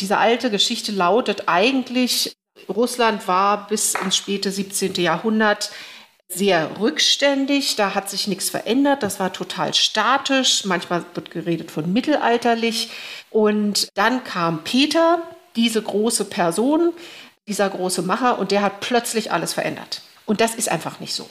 diese alte Geschichte lautet eigentlich, Russland war bis ins späte 17. Jahrhundert sehr rückständig, da hat sich nichts verändert, das war total statisch, manchmal wird geredet von mittelalterlich. Und dann kam Peter, diese große Person, dieser große Macher, und der hat plötzlich alles verändert. Und das ist einfach nicht so.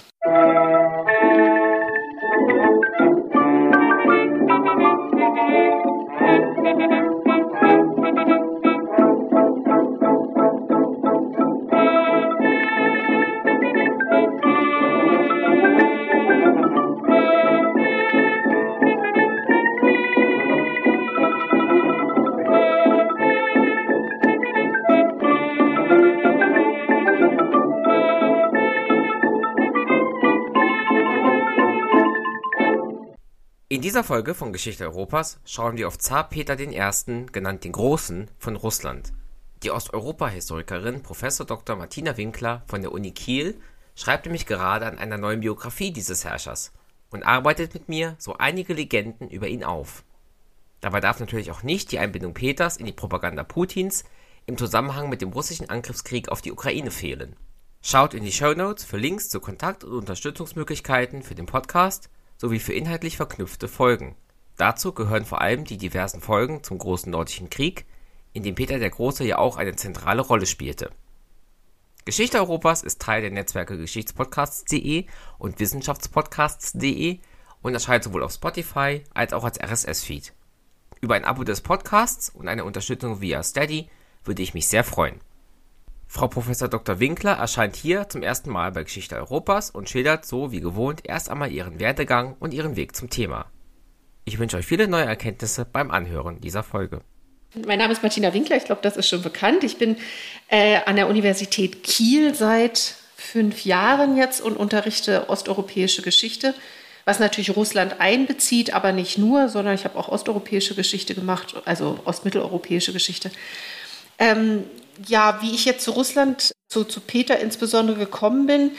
In dieser Folge von Geschichte Europas schauen wir auf Zar Peter I., genannt den Großen, von Russland. Die Osteuropa-Historikerin Prof. Dr. Martina Winkler von der Uni Kiel schreibt nämlich gerade an einer neuen Biografie dieses Herrschers und arbeitet mit mir so einige Legenden über ihn auf. Dabei darf natürlich auch nicht die Einbindung Peters in die Propaganda Putins im Zusammenhang mit dem russischen Angriffskrieg auf die Ukraine fehlen. Schaut in die Show Notes für Links zu Kontakt- und Unterstützungsmöglichkeiten für den Podcast – sowie für inhaltlich verknüpfte Folgen. Dazu gehören vor allem die diversen Folgen zum Großen Nordischen Krieg, in dem Peter der Große ja auch eine zentrale Rolle spielte. Geschichte Europas ist Teil der Netzwerke Geschichtspodcasts.de und Wissenschaftspodcasts.de und erscheint sowohl auf Spotify als auch als RSS-Feed. Über ein Abo des Podcasts und eine Unterstützung via Steady würde ich mich sehr freuen. Frau Prof. Dr. Winkler erscheint hier zum ersten Mal bei Geschichte Europas und schildert so wie gewohnt erst einmal ihren Werdegang und ihren Weg zum Thema. Ich wünsche euch viele neue Erkenntnisse beim Anhören dieser Folge. Mein Name ist Martina Winkler, ich glaube, das ist schon bekannt. Ich bin äh, an der Universität Kiel seit fünf Jahren jetzt und unterrichte osteuropäische Geschichte, was natürlich Russland einbezieht, aber nicht nur, sondern ich habe auch osteuropäische Geschichte gemacht, also ostmitteleuropäische Geschichte. Ähm, ja, wie ich jetzt zu Russland, zu, zu Peter insbesondere gekommen bin.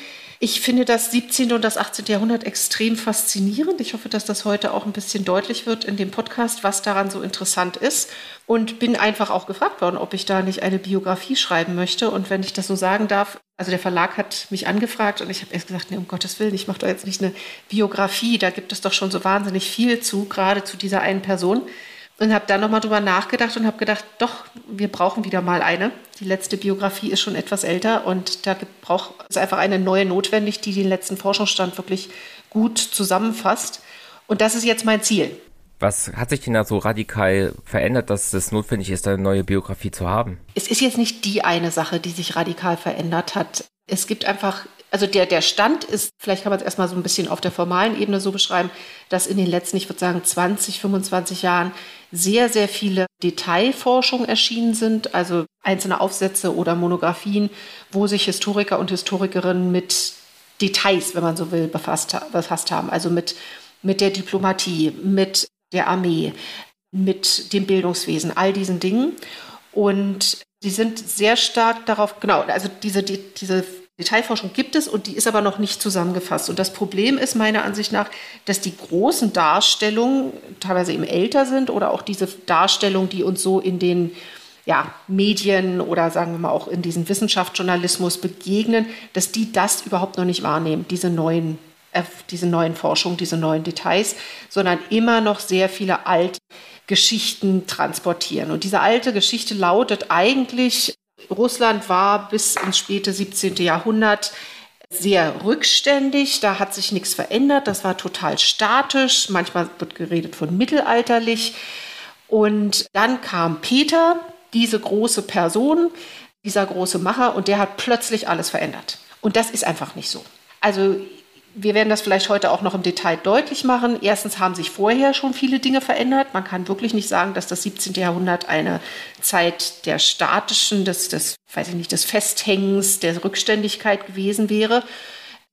Ich finde das 17. und das 18. Jahrhundert extrem faszinierend. Ich hoffe, dass das heute auch ein bisschen deutlich wird in dem Podcast, was daran so interessant ist. Und bin einfach auch gefragt worden, ob ich da nicht eine Biografie schreiben möchte. Und wenn ich das so sagen darf, also der Verlag hat mich angefragt und ich habe erst gesagt, nee, um Gottes Willen, ich mache doch jetzt nicht eine Biografie. Da gibt es doch schon so wahnsinnig viel zu, gerade zu dieser einen Person und habe dann nochmal drüber nachgedacht und habe gedacht, doch, wir brauchen wieder mal eine. Die letzte Biografie ist schon etwas älter und da braucht es einfach eine neue notwendig, die den letzten Forschungsstand wirklich gut zusammenfasst. Und das ist jetzt mein Ziel. Was hat sich denn da so radikal verändert, dass es notwendig ist, eine neue Biografie zu haben? Es ist jetzt nicht die eine Sache, die sich radikal verändert hat. Es gibt einfach also der, der Stand ist, vielleicht kann man es erstmal so ein bisschen auf der formalen Ebene so beschreiben, dass in den letzten, ich würde sagen, 20, 25 Jahren sehr, sehr viele Detailforschungen erschienen sind, also einzelne Aufsätze oder Monographien, wo sich Historiker und Historikerinnen mit Details, wenn man so will, befasst, befasst haben. Also mit, mit der Diplomatie, mit der Armee, mit dem Bildungswesen, all diesen Dingen. Und sie sind sehr stark darauf, genau, also diese, die, diese Detailforschung gibt es und die ist aber noch nicht zusammengefasst. Und das Problem ist meiner Ansicht nach, dass die großen Darstellungen teilweise eben älter sind oder auch diese Darstellungen, die uns so in den ja, Medien oder sagen wir mal auch in diesem Wissenschaftsjournalismus begegnen, dass die das überhaupt noch nicht wahrnehmen, diese neuen, äh, diese neuen Forschungen, diese neuen Details, sondern immer noch sehr viele alte Geschichten transportieren. Und diese alte Geschichte lautet eigentlich, Russland war bis ins späte 17. Jahrhundert sehr rückständig, da hat sich nichts verändert, das war total statisch, manchmal wird geredet von mittelalterlich. Und dann kam Peter, diese große Person, dieser große Macher, und der hat plötzlich alles verändert. Und das ist einfach nicht so. Also wir werden das vielleicht heute auch noch im Detail deutlich machen. Erstens haben sich vorher schon viele Dinge verändert. Man kann wirklich nicht sagen, dass das 17. Jahrhundert eine Zeit der statischen, des, des, weiß ich nicht, des Festhängens, der Rückständigkeit gewesen wäre.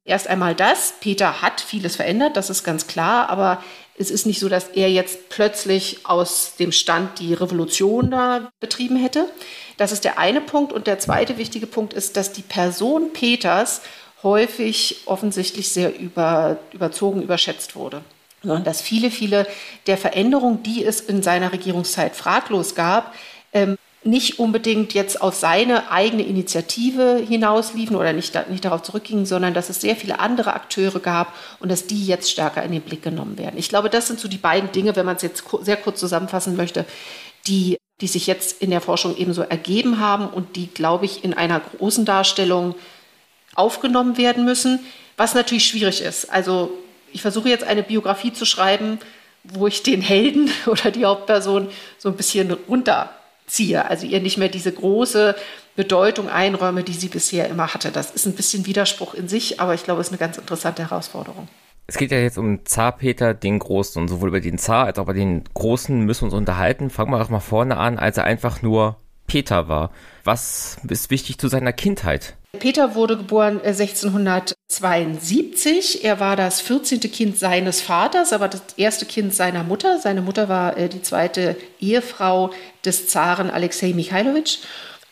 Erst einmal das. Peter hat vieles verändert, das ist ganz klar, aber es ist nicht so, dass er jetzt plötzlich aus dem Stand die Revolution da betrieben hätte. Das ist der eine Punkt. Und der zweite wichtige Punkt ist, dass die Person Peters häufig offensichtlich sehr über, überzogen, überschätzt wurde. Sondern dass viele, viele der Veränderungen, die es in seiner Regierungszeit fraglos gab, ähm, nicht unbedingt jetzt auf seine eigene Initiative hinausliefen oder nicht, nicht darauf zurückgingen, sondern dass es sehr viele andere Akteure gab und dass die jetzt stärker in den Blick genommen werden. Ich glaube, das sind so die beiden Dinge, wenn man es jetzt sehr kurz zusammenfassen möchte, die, die sich jetzt in der Forschung ebenso ergeben haben und die, glaube ich, in einer großen Darstellung aufgenommen werden müssen, was natürlich schwierig ist. Also ich versuche jetzt eine Biografie zu schreiben, wo ich den Helden oder die Hauptperson so ein bisschen runter ziehe, also ihr nicht mehr diese große Bedeutung einräume, die sie bisher immer hatte. Das ist ein bisschen Widerspruch in sich, aber ich glaube, es ist eine ganz interessante Herausforderung. Es geht ja jetzt um Zar Peter den Großen und sowohl über den Zar als auch über den Großen müssen wir uns unterhalten. Fangen wir doch mal vorne an, als er einfach nur Peter war. Was ist wichtig zu seiner Kindheit? Peter wurde geboren 1672. Äh, er war das 14. Kind seines Vaters, aber das erste Kind seiner Mutter. Seine Mutter war äh, die zweite Ehefrau des Zaren Alexei Michailowitsch.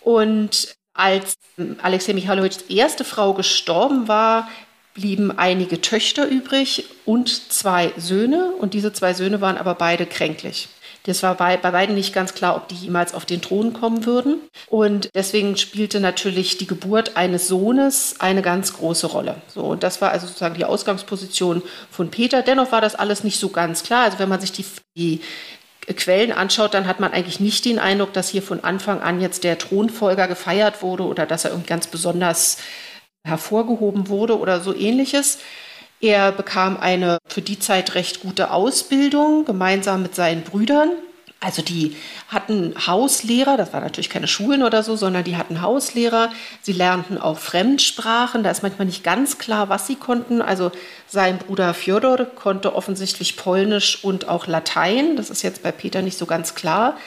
Und als ähm, Alexei Michailowitschs erste Frau gestorben war, blieben einige Töchter übrig und zwei Söhne. Und diese zwei Söhne waren aber beide kränklich. Das war bei, bei beiden nicht ganz klar, ob die jemals auf den Thron kommen würden. Und deswegen spielte natürlich die Geburt eines Sohnes eine ganz große Rolle. So, und das war also sozusagen die Ausgangsposition von Peter. Dennoch war das alles nicht so ganz klar. Also wenn man sich die, die Quellen anschaut, dann hat man eigentlich nicht den Eindruck, dass hier von Anfang an jetzt der Thronfolger gefeiert wurde oder dass er irgendwie ganz besonders hervorgehoben wurde oder so ähnliches. Er bekam eine für die Zeit recht gute Ausbildung gemeinsam mit seinen Brüdern. Also die hatten Hauslehrer, das waren natürlich keine Schulen oder so, sondern die hatten Hauslehrer. Sie lernten auch Fremdsprachen, da ist manchmal nicht ganz klar, was sie konnten. Also sein Bruder Fjodor konnte offensichtlich Polnisch und auch Latein, das ist jetzt bei Peter nicht so ganz klar.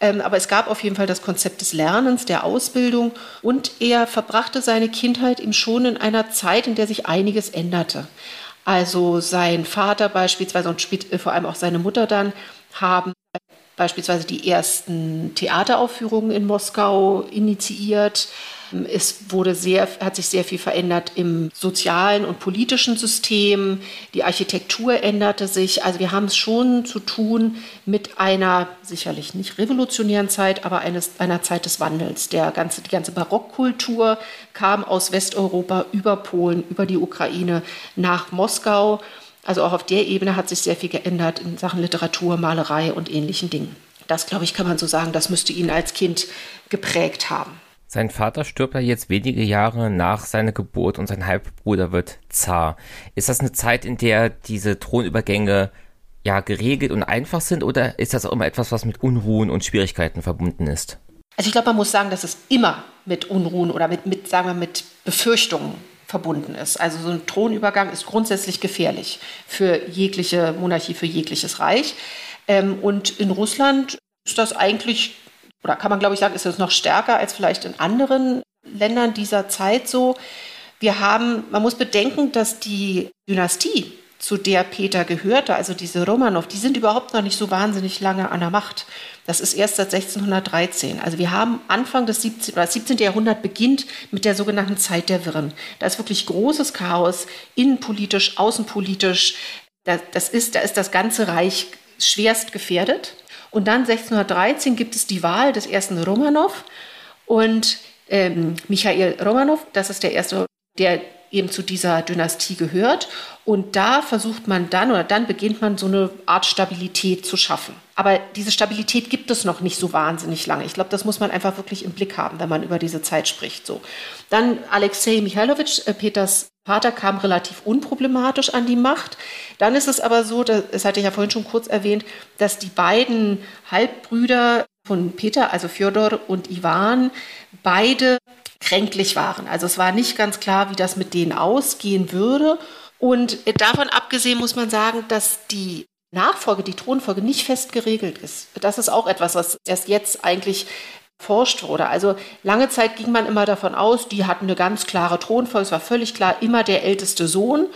Ähm, aber es gab auf jeden Fall das Konzept des Lernens, der Ausbildung und er verbrachte seine Kindheit eben schon in einer Zeit, in der sich einiges änderte. Also sein Vater beispielsweise und äh, vor allem auch seine Mutter dann haben beispielsweise die ersten Theateraufführungen in Moskau initiiert. Es wurde sehr, hat sich sehr viel verändert im sozialen und politischen System. Die Architektur änderte sich. Also wir haben es schon zu tun mit einer sicherlich nicht revolutionären Zeit, aber eines, einer Zeit des Wandels. Der ganze, die ganze Barockkultur kam aus Westeuropa über Polen, über die Ukraine nach Moskau. Also auch auf der Ebene hat sich sehr viel geändert in Sachen Literatur, Malerei und ähnlichen Dingen. Das, glaube ich, kann man so sagen, das müsste ihn als Kind geprägt haben. Sein Vater stirbt ja jetzt wenige Jahre nach seiner Geburt und sein Halbbruder wird Zar. Ist das eine Zeit, in der diese Thronübergänge ja geregelt und einfach sind oder ist das auch immer etwas, was mit Unruhen und Schwierigkeiten verbunden ist? Also ich glaube, man muss sagen, dass es immer mit Unruhen oder mit, mit, sagen wir, mit Befürchtungen verbunden ist. Also so ein Thronübergang ist grundsätzlich gefährlich für jegliche Monarchie, für jegliches Reich. Ähm, und in Russland ist das eigentlich oder kann man glaube ich sagen, ist es noch stärker als vielleicht in anderen Ländern dieser Zeit so. Wir haben, man muss bedenken, dass die Dynastie, zu der Peter gehörte, also diese Romanov, die sind überhaupt noch nicht so wahnsinnig lange an der Macht. Das ist erst seit 1613. Also wir haben Anfang des 17. Oder 17. Jahrhundert beginnt mit der sogenannten Zeit der Wirren. Da ist wirklich großes Chaos, innenpolitisch, außenpolitisch. Das ist, da ist das ganze Reich schwerst gefährdet. Und dann 1613 gibt es die Wahl des ersten Romanov und ähm, Michael Romanov, das ist der erste, der eben zu dieser Dynastie gehört. Und da versucht man dann oder dann beginnt man so eine Art Stabilität zu schaffen. Aber diese Stabilität gibt es noch nicht so wahnsinnig lange. Ich glaube, das muss man einfach wirklich im Blick haben, wenn man über diese Zeit spricht. So. Dann Alexei Michailowitsch, äh, Peters Vater kam relativ unproblematisch an die Macht. Dann ist es aber so, das hatte ich ja vorhin schon kurz erwähnt, dass die beiden Halbbrüder von Peter, also Fjodor und Ivan, beide kränklich waren. Also es war nicht ganz klar, wie das mit denen ausgehen würde. Und davon abgesehen muss man sagen, dass die Nachfolge, die Thronfolge nicht fest geregelt ist. Das ist auch etwas, was erst jetzt eigentlich forscht wurde. Also lange Zeit ging man immer davon aus, die hatten eine ganz klare Thronfolge, es war völlig klar, immer der älteste Sohn.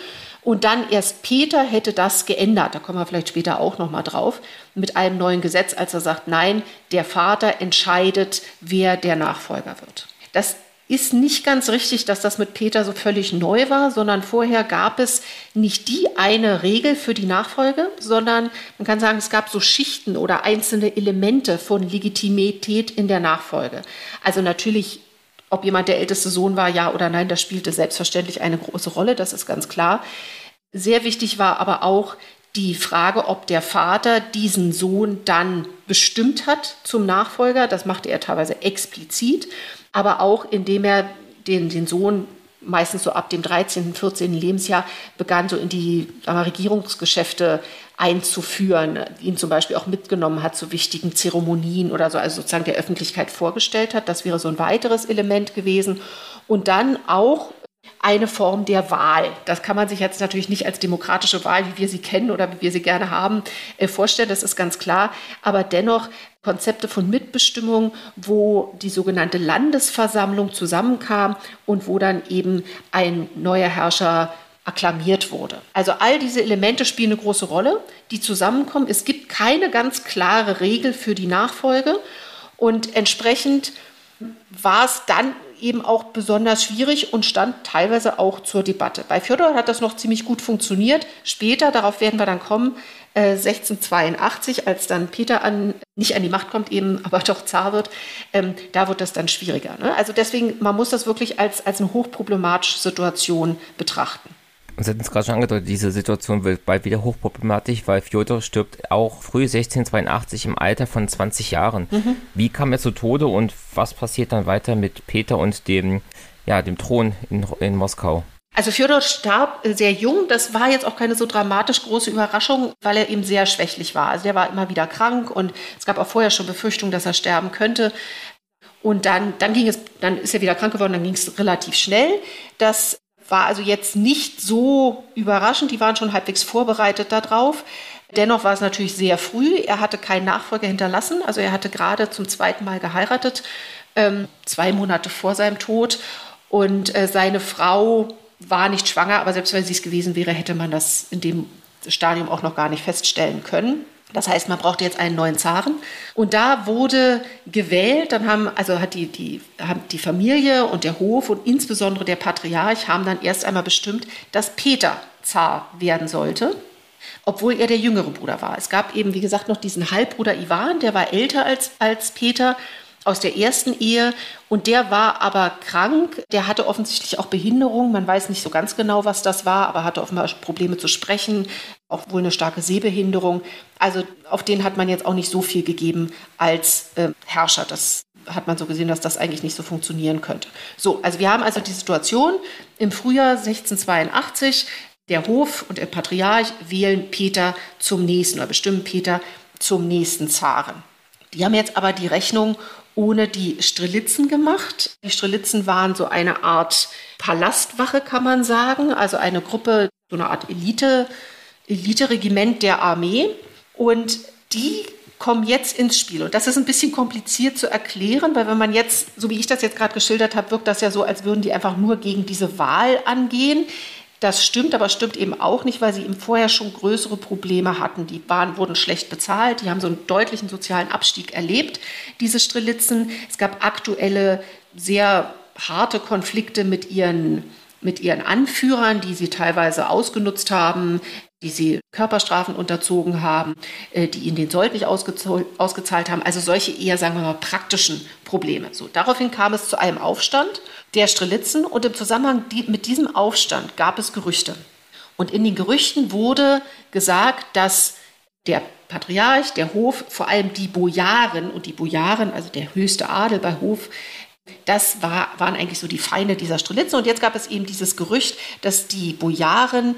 Und dann erst Peter hätte das geändert, da kommen wir vielleicht später auch nochmal drauf, mit einem neuen Gesetz, als er sagt, nein, der Vater entscheidet, wer der Nachfolger wird. Das ist nicht ganz richtig, dass das mit Peter so völlig neu war, sondern vorher gab es nicht die eine Regel für die Nachfolge, sondern man kann sagen, es gab so Schichten oder einzelne Elemente von Legitimität in der Nachfolge. Also natürlich ob jemand der älteste Sohn war, ja oder nein, das spielte selbstverständlich eine große Rolle, das ist ganz klar. Sehr wichtig war aber auch die Frage, ob der Vater diesen Sohn dann bestimmt hat zum Nachfolger. Das machte er teilweise explizit, aber auch indem er den, den Sohn meistens so ab dem 13., 14. Lebensjahr begann, so in die wir, Regierungsgeschäfte einzuführen, ihn zum Beispiel auch mitgenommen hat zu wichtigen Zeremonien oder so, also sozusagen der Öffentlichkeit vorgestellt hat. Das wäre so ein weiteres Element gewesen. Und dann auch eine Form der Wahl. Das kann man sich jetzt natürlich nicht als demokratische Wahl, wie wir sie kennen oder wie wir sie gerne haben, äh, vorstellen, das ist ganz klar. Aber dennoch Konzepte von Mitbestimmung, wo die sogenannte Landesversammlung zusammenkam und wo dann eben ein neuer Herrscher akklamiert wurde. Also all diese Elemente spielen eine große Rolle, die zusammenkommen. Es gibt keine ganz klare Regel für die Nachfolge und entsprechend war es dann eben auch besonders schwierig und stand teilweise auch zur Debatte. Bei Fjodor hat das noch ziemlich gut funktioniert. Später, darauf werden wir dann kommen, 1682, äh, als dann Peter an, nicht an die Macht kommt, eben aber doch Zar wird, ähm, da wird das dann schwieriger. Ne? Also deswegen, man muss das wirklich als, als eine hochproblematische Situation betrachten. Sie hatten es gerade schon angedeutet, diese Situation wird bald wieder hochproblematisch, weil Fjodor stirbt auch früh 1682 im Alter von 20 Jahren. Mhm. Wie kam er zu Tode und was passiert dann weiter mit Peter und dem, ja, dem Thron in, in Moskau? Also Fjodor starb sehr jung. Das war jetzt auch keine so dramatisch große Überraschung, weil er eben sehr schwächlich war. Also er war immer wieder krank und es gab auch vorher schon Befürchtungen, dass er sterben könnte. Und dann, dann ging es, dann ist er wieder krank geworden, dann ging es relativ schnell. Das war also jetzt nicht so überraschend. Die waren schon halbwegs vorbereitet darauf. Dennoch war es natürlich sehr früh. Er hatte keinen Nachfolger hinterlassen. Also er hatte gerade zum zweiten Mal geheiratet, ähm, zwei Monate vor seinem Tod. Und äh, seine Frau war nicht schwanger, aber selbst wenn sie es gewesen wäre, hätte man das in dem Stadium auch noch gar nicht feststellen können. Das heißt, man brauchte jetzt einen neuen Zaren. Und da wurde gewählt, dann haben, also hat die, die, haben die Familie und der Hof und insbesondere der Patriarch haben dann erst einmal bestimmt, dass Peter Zar werden sollte, obwohl er der jüngere Bruder war. Es gab eben, wie gesagt, noch diesen Halbbruder Ivan, der war älter als, als Peter aus der ersten Ehe und der war aber krank. Der hatte offensichtlich auch Behinderung. Man weiß nicht so ganz genau, was das war, aber hatte offenbar Probleme zu sprechen, auch wohl eine starke Sehbehinderung. Also auf den hat man jetzt auch nicht so viel gegeben als äh, Herrscher. Das hat man so gesehen, dass das eigentlich nicht so funktionieren könnte. So, also wir haben also die Situation im Frühjahr 1682. Der Hof und der Patriarch wählen Peter zum nächsten oder bestimmen Peter zum nächsten Zaren. Die haben jetzt aber die Rechnung ohne die Strelitzen gemacht. Die Strelitzen waren so eine Art Palastwache, kann man sagen, also eine Gruppe, so eine Art Elite, Elite-Regiment der Armee. Und die kommen jetzt ins Spiel. Und das ist ein bisschen kompliziert zu erklären, weil wenn man jetzt, so wie ich das jetzt gerade geschildert habe, wirkt das ja so, als würden die einfach nur gegen diese Wahl angehen. Das stimmt, aber stimmt eben auch nicht, weil sie eben vorher schon größere Probleme hatten. Die waren, wurden schlecht bezahlt, die haben so einen deutlichen sozialen Abstieg erlebt, diese Strelitzen. Es gab aktuelle, sehr harte Konflikte mit ihren, mit ihren Anführern, die sie teilweise ausgenutzt haben die sie Körperstrafen unterzogen haben, äh, die ihnen den Sold nicht ausgezahlt haben. Also solche eher, sagen wir mal, praktischen Probleme. So, daraufhin kam es zu einem Aufstand der Strelitzen und im Zusammenhang mit diesem Aufstand gab es Gerüchte. Und in den Gerüchten wurde gesagt, dass der Patriarch, der Hof, vor allem die Bojaren und die Bojaren, also der höchste Adel bei Hof, das war, waren eigentlich so die Feinde dieser Strelitzen. Und jetzt gab es eben dieses Gerücht, dass die Bojaren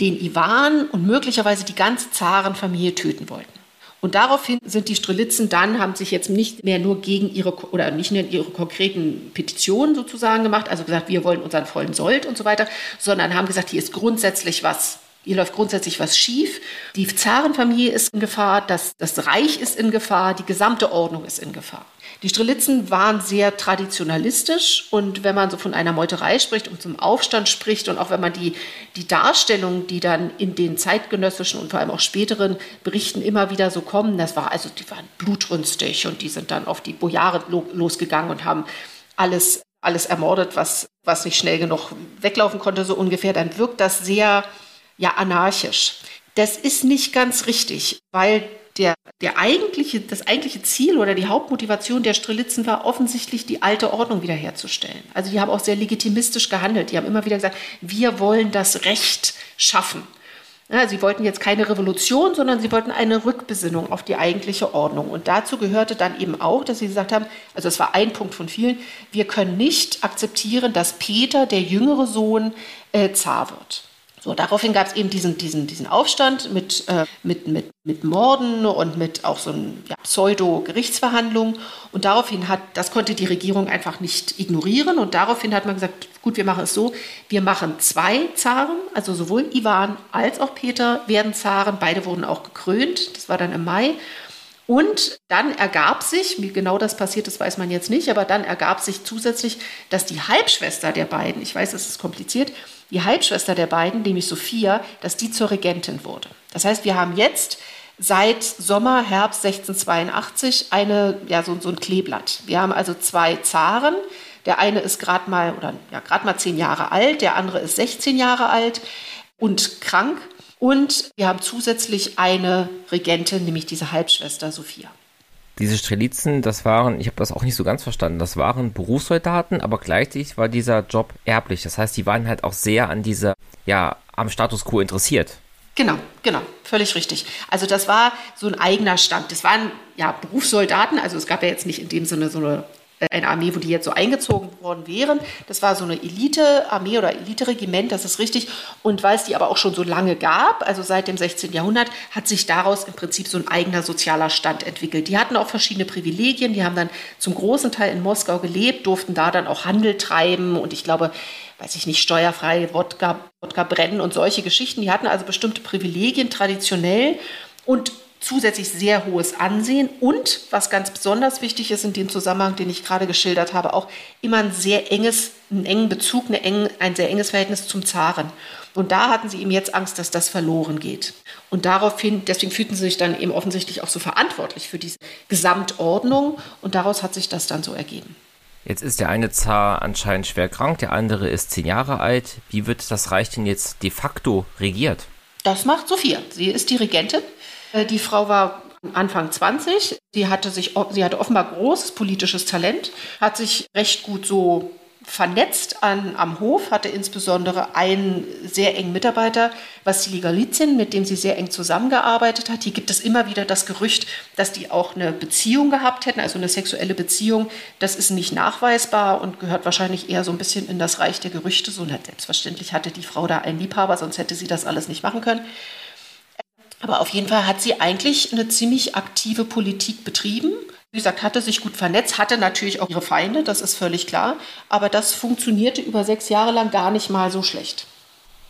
den Iwan und möglicherweise die ganze Zarenfamilie töten wollten. Und daraufhin sind die Strelitzen dann, haben sich jetzt nicht mehr nur gegen ihre, oder nicht nur ihre konkreten Petitionen sozusagen gemacht, also gesagt, wir wollen unseren vollen Sold und so weiter, sondern haben gesagt, hier ist grundsätzlich was hier läuft grundsätzlich was schief. Die Zarenfamilie ist in Gefahr, das, das Reich ist in Gefahr, die gesamte Ordnung ist in Gefahr. Die Strelitzen waren sehr traditionalistisch und wenn man so von einer Meuterei spricht und zum Aufstand spricht und auch wenn man die, die Darstellungen, die dann in den zeitgenössischen und vor allem auch späteren Berichten immer wieder so kommen, das war also, die waren blutrünstig und die sind dann auf die Bojare losgegangen und haben alles alles ermordet, was, was nicht schnell genug weglaufen konnte, so ungefähr, dann wirkt das sehr ja, anarchisch. Das ist nicht ganz richtig, weil der, der eigentliche, das eigentliche Ziel oder die Hauptmotivation der Strelitzen war offensichtlich, die alte Ordnung wiederherzustellen. Also die haben auch sehr legitimistisch gehandelt. Die haben immer wieder gesagt, wir wollen das Recht schaffen. Ja, sie wollten jetzt keine Revolution, sondern sie wollten eine Rückbesinnung auf die eigentliche Ordnung. Und dazu gehörte dann eben auch, dass sie gesagt haben, also es war ein Punkt von vielen, wir können nicht akzeptieren, dass Peter, der jüngere Sohn, äh, Zar wird. So, daraufhin gab es eben diesen, diesen, diesen Aufstand mit, äh, mit, mit, mit Morden und mit auch so einem ja, Pseudo-Gerichtsverhandlungen. Und daraufhin hat, das konnte die Regierung einfach nicht ignorieren. Und daraufhin hat man gesagt, gut, wir machen es so, wir machen zwei Zaren, also sowohl Ivan als auch Peter werden Zaren. Beide wurden auch gekrönt. Das war dann im Mai. Und dann ergab sich, wie genau das passiert ist, weiß man jetzt nicht, aber dann ergab sich zusätzlich, dass die Halbschwester der beiden, ich weiß, es ist kompliziert, die Halbschwester der beiden, nämlich Sophia, dass die zur Regentin wurde. Das heißt, wir haben jetzt seit Sommer, Herbst 1682 eine, ja, so, so ein Kleeblatt. Wir haben also zwei Zaren. Der eine ist gerade mal, oder ja, gerade mal zehn Jahre alt, der andere ist 16 Jahre alt und krank. Und wir haben zusätzlich eine Regentin, nämlich diese Halbschwester Sophia. Diese Strelitzen, das waren, ich habe das auch nicht so ganz verstanden, das waren Berufssoldaten, aber gleichzeitig war dieser Job erblich. Das heißt, die waren halt auch sehr an dieser, ja, am Status quo interessiert. Genau, genau, völlig richtig. Also das war so ein eigener Stand. Das waren ja Berufssoldaten, also es gab ja jetzt nicht in dem Sinne so eine eine Armee, wo die jetzt so eingezogen worden wären. Das war so eine Elite-Armee oder Elite-Regiment, das ist richtig. Und weil es die aber auch schon so lange gab, also seit dem 16. Jahrhundert, hat sich daraus im Prinzip so ein eigener sozialer Stand entwickelt. Die hatten auch verschiedene Privilegien, die haben dann zum großen Teil in Moskau gelebt, durften da dann auch Handel treiben und ich glaube, weiß ich nicht, steuerfrei Wodka, Wodka brennen und solche Geschichten. Die hatten also bestimmte Privilegien traditionell und zusätzlich sehr hohes Ansehen und, was ganz besonders wichtig ist in dem Zusammenhang, den ich gerade geschildert habe, auch immer ein sehr enges, einen engen Bezug, eine eng, ein sehr enges Verhältnis zum Zaren. Und da hatten sie eben jetzt Angst, dass das verloren geht. Und daraufhin, deswegen fühlten sie sich dann eben offensichtlich auch so verantwortlich für diese Gesamtordnung und daraus hat sich das dann so ergeben. Jetzt ist der eine Zar anscheinend schwer krank, der andere ist zehn Jahre alt. Wie wird das Reich denn jetzt de facto regiert? Das macht Sophia. Sie ist die Regentin die Frau war Anfang 20. Sie hatte, sich, sie hatte offenbar großes politisches Talent, hat sich recht gut so vernetzt an, am Hof, hatte insbesondere einen sehr engen Mitarbeiter, Vassili Galizin, mit dem sie sehr eng zusammengearbeitet hat. Hier gibt es immer wieder das Gerücht, dass die auch eine Beziehung gehabt hätten, also eine sexuelle Beziehung. Das ist nicht nachweisbar und gehört wahrscheinlich eher so ein bisschen in das Reich der Gerüchte. So selbstverständlich hatte die Frau da einen Liebhaber, sonst hätte sie das alles nicht machen können. Aber auf jeden Fall hat sie eigentlich eine ziemlich aktive Politik betrieben. Wie gesagt, hatte sich gut vernetzt, hatte natürlich auch ihre Feinde, das ist völlig klar. Aber das funktionierte über sechs Jahre lang gar nicht mal so schlecht.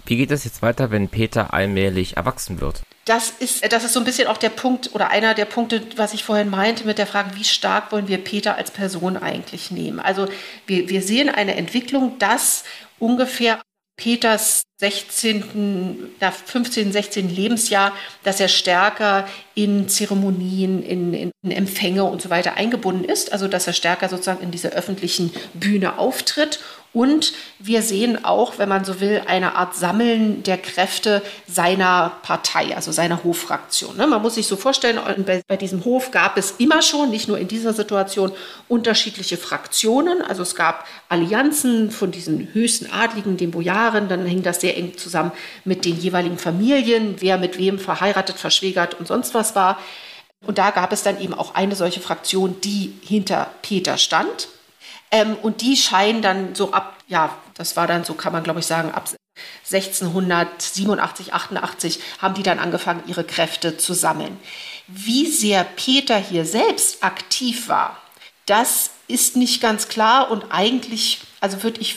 Wie geht es jetzt weiter, wenn Peter allmählich erwachsen wird? Das ist, das ist so ein bisschen auch der Punkt oder einer der Punkte, was ich vorhin meinte mit der Frage, wie stark wollen wir Peter als Person eigentlich nehmen? Also wir, wir sehen eine Entwicklung, dass ungefähr Peters 16., 15., 16. Lebensjahr, dass er stärker in Zeremonien, in, in, Empfänge und so weiter eingebunden ist, also dass er stärker sozusagen in dieser öffentlichen Bühne auftritt und wir sehen auch, wenn man so will, eine Art Sammeln der Kräfte seiner Partei, also seiner Hoffraktion. Ne? Man muss sich so vorstellen, bei diesem Hof gab es immer schon, nicht nur in dieser Situation, unterschiedliche Fraktionen. Also es gab Allianzen von diesen höchsten Adligen, den Bojaren, dann hing das sehr eng zusammen mit den jeweiligen Familien, wer mit wem verheiratet, verschwägert und sonst was war. Und da gab es dann eben auch eine solche Fraktion, die hinter Peter stand. Ähm, und die scheinen dann so ab, ja, das war dann so, kann man glaube ich sagen, ab 1687, 88 haben die dann angefangen, ihre Kräfte zu sammeln. Wie sehr Peter hier selbst aktiv war, das ist nicht ganz klar und eigentlich, also würde ich,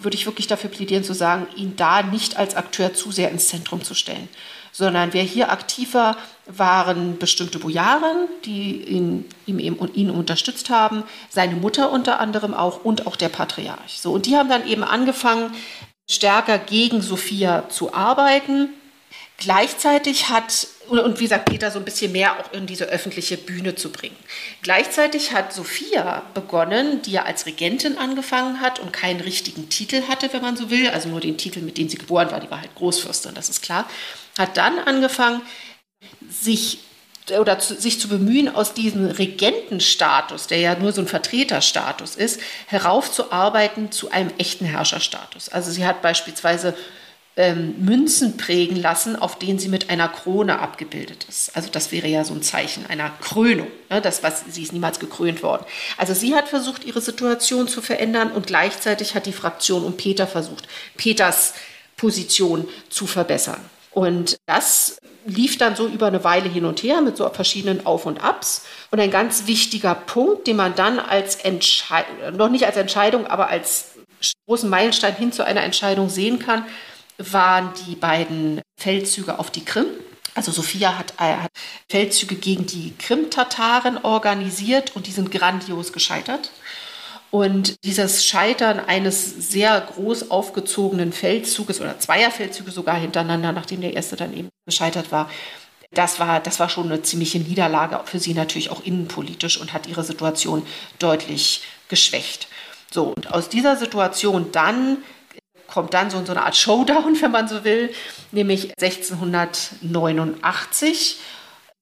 würde ich wirklich dafür plädieren zu sagen, ihn da nicht als Akteur zu sehr ins Zentrum zu stellen, sondern wer hier aktiv war, waren bestimmte Bojaren, die ihn, ihm eben, ihn unterstützt haben, seine Mutter unter anderem auch und auch der Patriarch. So, und die haben dann eben angefangen, stärker gegen Sophia zu arbeiten. Gleichzeitig hat, und wie sagt Peter, so ein bisschen mehr auch in diese öffentliche Bühne zu bringen. Gleichzeitig hat Sophia begonnen, die ja als Regentin angefangen hat und keinen richtigen Titel hatte, wenn man so will, also nur den Titel, mit dem sie geboren war, die war halt Großfürstin, das ist klar, hat dann angefangen, sich oder zu, sich zu bemühen, aus diesem Regentenstatus, der ja nur so ein Vertreterstatus ist, heraufzuarbeiten zu einem echten Herrscherstatus. Also sie hat beispielsweise ähm, Münzen prägen lassen, auf denen sie mit einer Krone abgebildet ist. Also das wäre ja so ein Zeichen einer Krönung. Ne? Das, was, sie ist niemals gekrönt worden. Also sie hat versucht, ihre Situation zu verändern und gleichzeitig hat die Fraktion um Peter versucht, Peters Position zu verbessern. Und das lief dann so über eine Weile hin und her mit so verschiedenen Auf und Abs. Und ein ganz wichtiger Punkt, den man dann als Entscheidung, noch nicht als Entscheidung, aber als großen Meilenstein hin zu einer Entscheidung sehen kann, waren die beiden Feldzüge auf die Krim. Also Sophia hat, äh, hat Feldzüge gegen die Krim-Tataren organisiert und die sind grandios gescheitert. Und dieses Scheitern eines sehr groß aufgezogenen Feldzuges oder zweier Feldzüge sogar hintereinander, nachdem der erste dann eben gescheitert war, das war, das war schon eine ziemliche Niederlage für sie natürlich auch innenpolitisch und hat ihre Situation deutlich geschwächt. So, und aus dieser Situation dann kommt dann so, so eine Art Showdown, wenn man so will, nämlich 1689.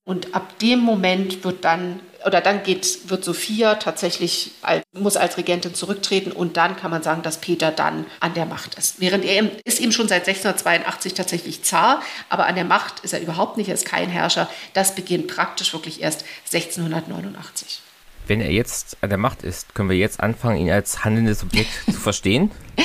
Und ab dem Moment wird dann, oder dann geht, wird Sophia tatsächlich, als, muss als Regentin zurücktreten und dann kann man sagen, dass Peter dann an der Macht ist. Während er ist eben schon seit 1682 tatsächlich Zar, aber an der Macht ist er überhaupt nicht, er ist kein Herrscher. Das beginnt praktisch wirklich erst 1689. Wenn er jetzt an der Macht ist, können wir jetzt anfangen, ihn als handelndes Subjekt zu verstehen?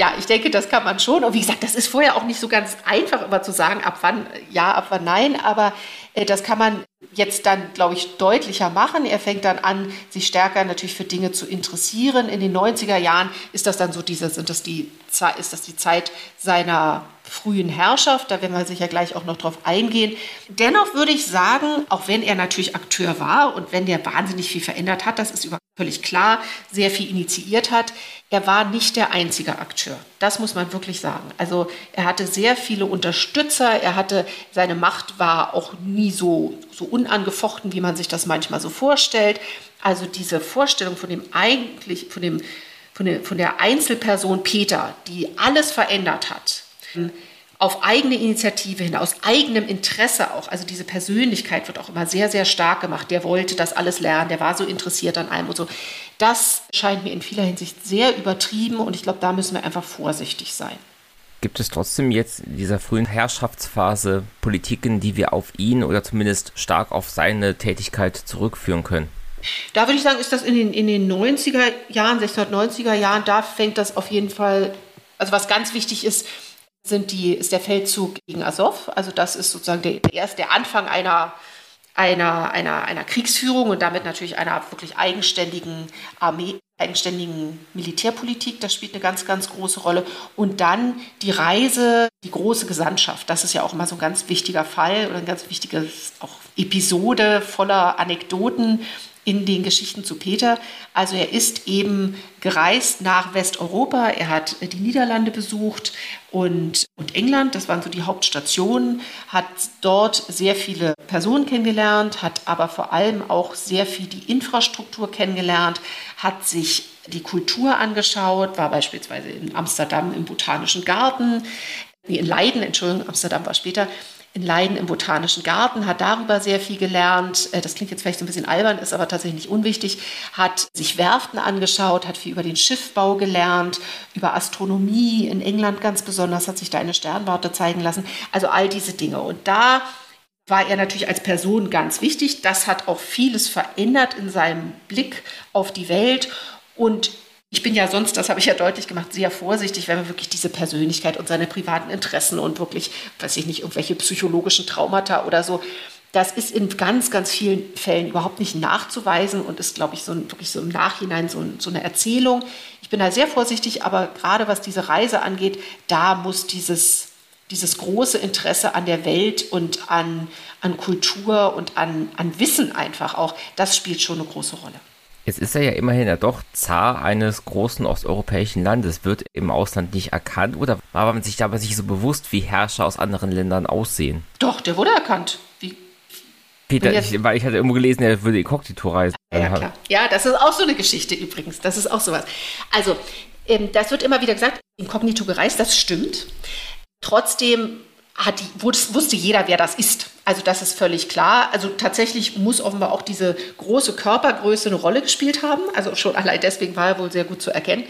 Ja, ich denke, das kann man schon. Und wie gesagt, das ist vorher auch nicht so ganz einfach immer zu sagen, ab wann ja, ab wann nein. Aber das kann man jetzt dann, glaube ich, deutlicher machen. Er fängt dann an, sich stärker natürlich für Dinge zu interessieren. In den 90er Jahren ist das dann so diese, sind das die, ist das die Zeit seiner frühen Herrschaft. Da werden wir sicher gleich auch noch drauf eingehen. Dennoch würde ich sagen, auch wenn er natürlich Akteur war und wenn der wahnsinnig viel verändert hat, das ist völlig klar, sehr viel initiiert hat. Er war nicht der einzige Akteur. Das muss man wirklich sagen. Also er hatte sehr viele Unterstützer. Er hatte, seine Macht war auch nie so, so unangefochten, wie man sich das manchmal so vorstellt. Also diese Vorstellung von dem eigentlich, von dem, von der Einzelperson Peter, die alles verändert hat, auf eigene Initiative hin, aus eigenem Interesse auch. Also diese Persönlichkeit wird auch immer sehr, sehr stark gemacht. Der wollte das alles lernen, der war so interessiert an allem und so. Das scheint mir in vieler Hinsicht sehr übertrieben und ich glaube, da müssen wir einfach vorsichtig sein. Gibt es trotzdem jetzt in dieser frühen Herrschaftsphase Politiken, die wir auf ihn oder zumindest stark auf seine Tätigkeit zurückführen können? Da würde ich sagen, ist das in den, in den 90er Jahren, 1690er Jahren, da fängt das auf jeden Fall, also was ganz wichtig ist, sind die, ist der Feldzug gegen Azov. Also das ist sozusagen der, der, der Anfang einer, einer, einer, einer Kriegsführung und damit natürlich einer wirklich eigenständigen Armee, eigenständigen Militärpolitik. Das spielt eine ganz, ganz große Rolle. Und dann die Reise, die große Gesandtschaft. Das ist ja auch immer so ein ganz wichtiger Fall oder ein ganz wichtiges auch Episode voller Anekdoten in den Geschichten zu Peter. Also er ist eben gereist nach Westeuropa, er hat die Niederlande besucht und, und England, das waren so die Hauptstationen, hat dort sehr viele Personen kennengelernt, hat aber vor allem auch sehr viel die Infrastruktur kennengelernt, hat sich die Kultur angeschaut, war beispielsweise in Amsterdam im Botanischen Garten, in Leiden, Entschuldigung, Amsterdam war später, in Leiden im Botanischen Garten, hat darüber sehr viel gelernt. Äh, das klingt jetzt vielleicht ein bisschen albern, ist aber tatsächlich nicht unwichtig. Hat sich Werften angeschaut, hat viel über den Schiffbau gelernt, über Astronomie in England ganz besonders, hat sich da eine Sternwarte zeigen lassen. Also all diese Dinge. Und da war er natürlich als Person ganz wichtig. Das hat auch vieles verändert in seinem Blick auf die Welt. Und ich bin ja sonst, das habe ich ja deutlich gemacht, sehr vorsichtig, wenn man wirklich diese Persönlichkeit und seine privaten Interessen und wirklich, weiß ich nicht, irgendwelche psychologischen Traumata oder so, das ist in ganz, ganz vielen Fällen überhaupt nicht nachzuweisen und ist, glaube ich, so ein, wirklich so im Nachhinein so, ein, so eine Erzählung. Ich bin da sehr vorsichtig, aber gerade was diese Reise angeht, da muss dieses, dieses große Interesse an der Welt und an, an Kultur und an, an Wissen einfach auch, das spielt schon eine große Rolle. Jetzt ist er ja immerhin ja doch Zar eines großen osteuropäischen Landes. Wird im Ausland nicht erkannt oder war man sich dabei nicht so bewusst, wie Herrscher aus anderen Ländern aussehen? Doch, der wurde erkannt. Wie? Peter, ich, weil ich hatte irgendwo gelesen, er würde Inkognito reisen. Ja, klar. Ja, das ist auch so eine Geschichte übrigens. Das ist auch sowas. Also, ähm, das wird immer wieder gesagt, Inkognito gereist, das stimmt. Trotzdem hat, wusste jeder, wer das ist. Also das ist völlig klar. Also tatsächlich muss offenbar auch diese große Körpergröße eine Rolle gespielt haben. Also schon allein deswegen war er wohl sehr gut zu erkennen.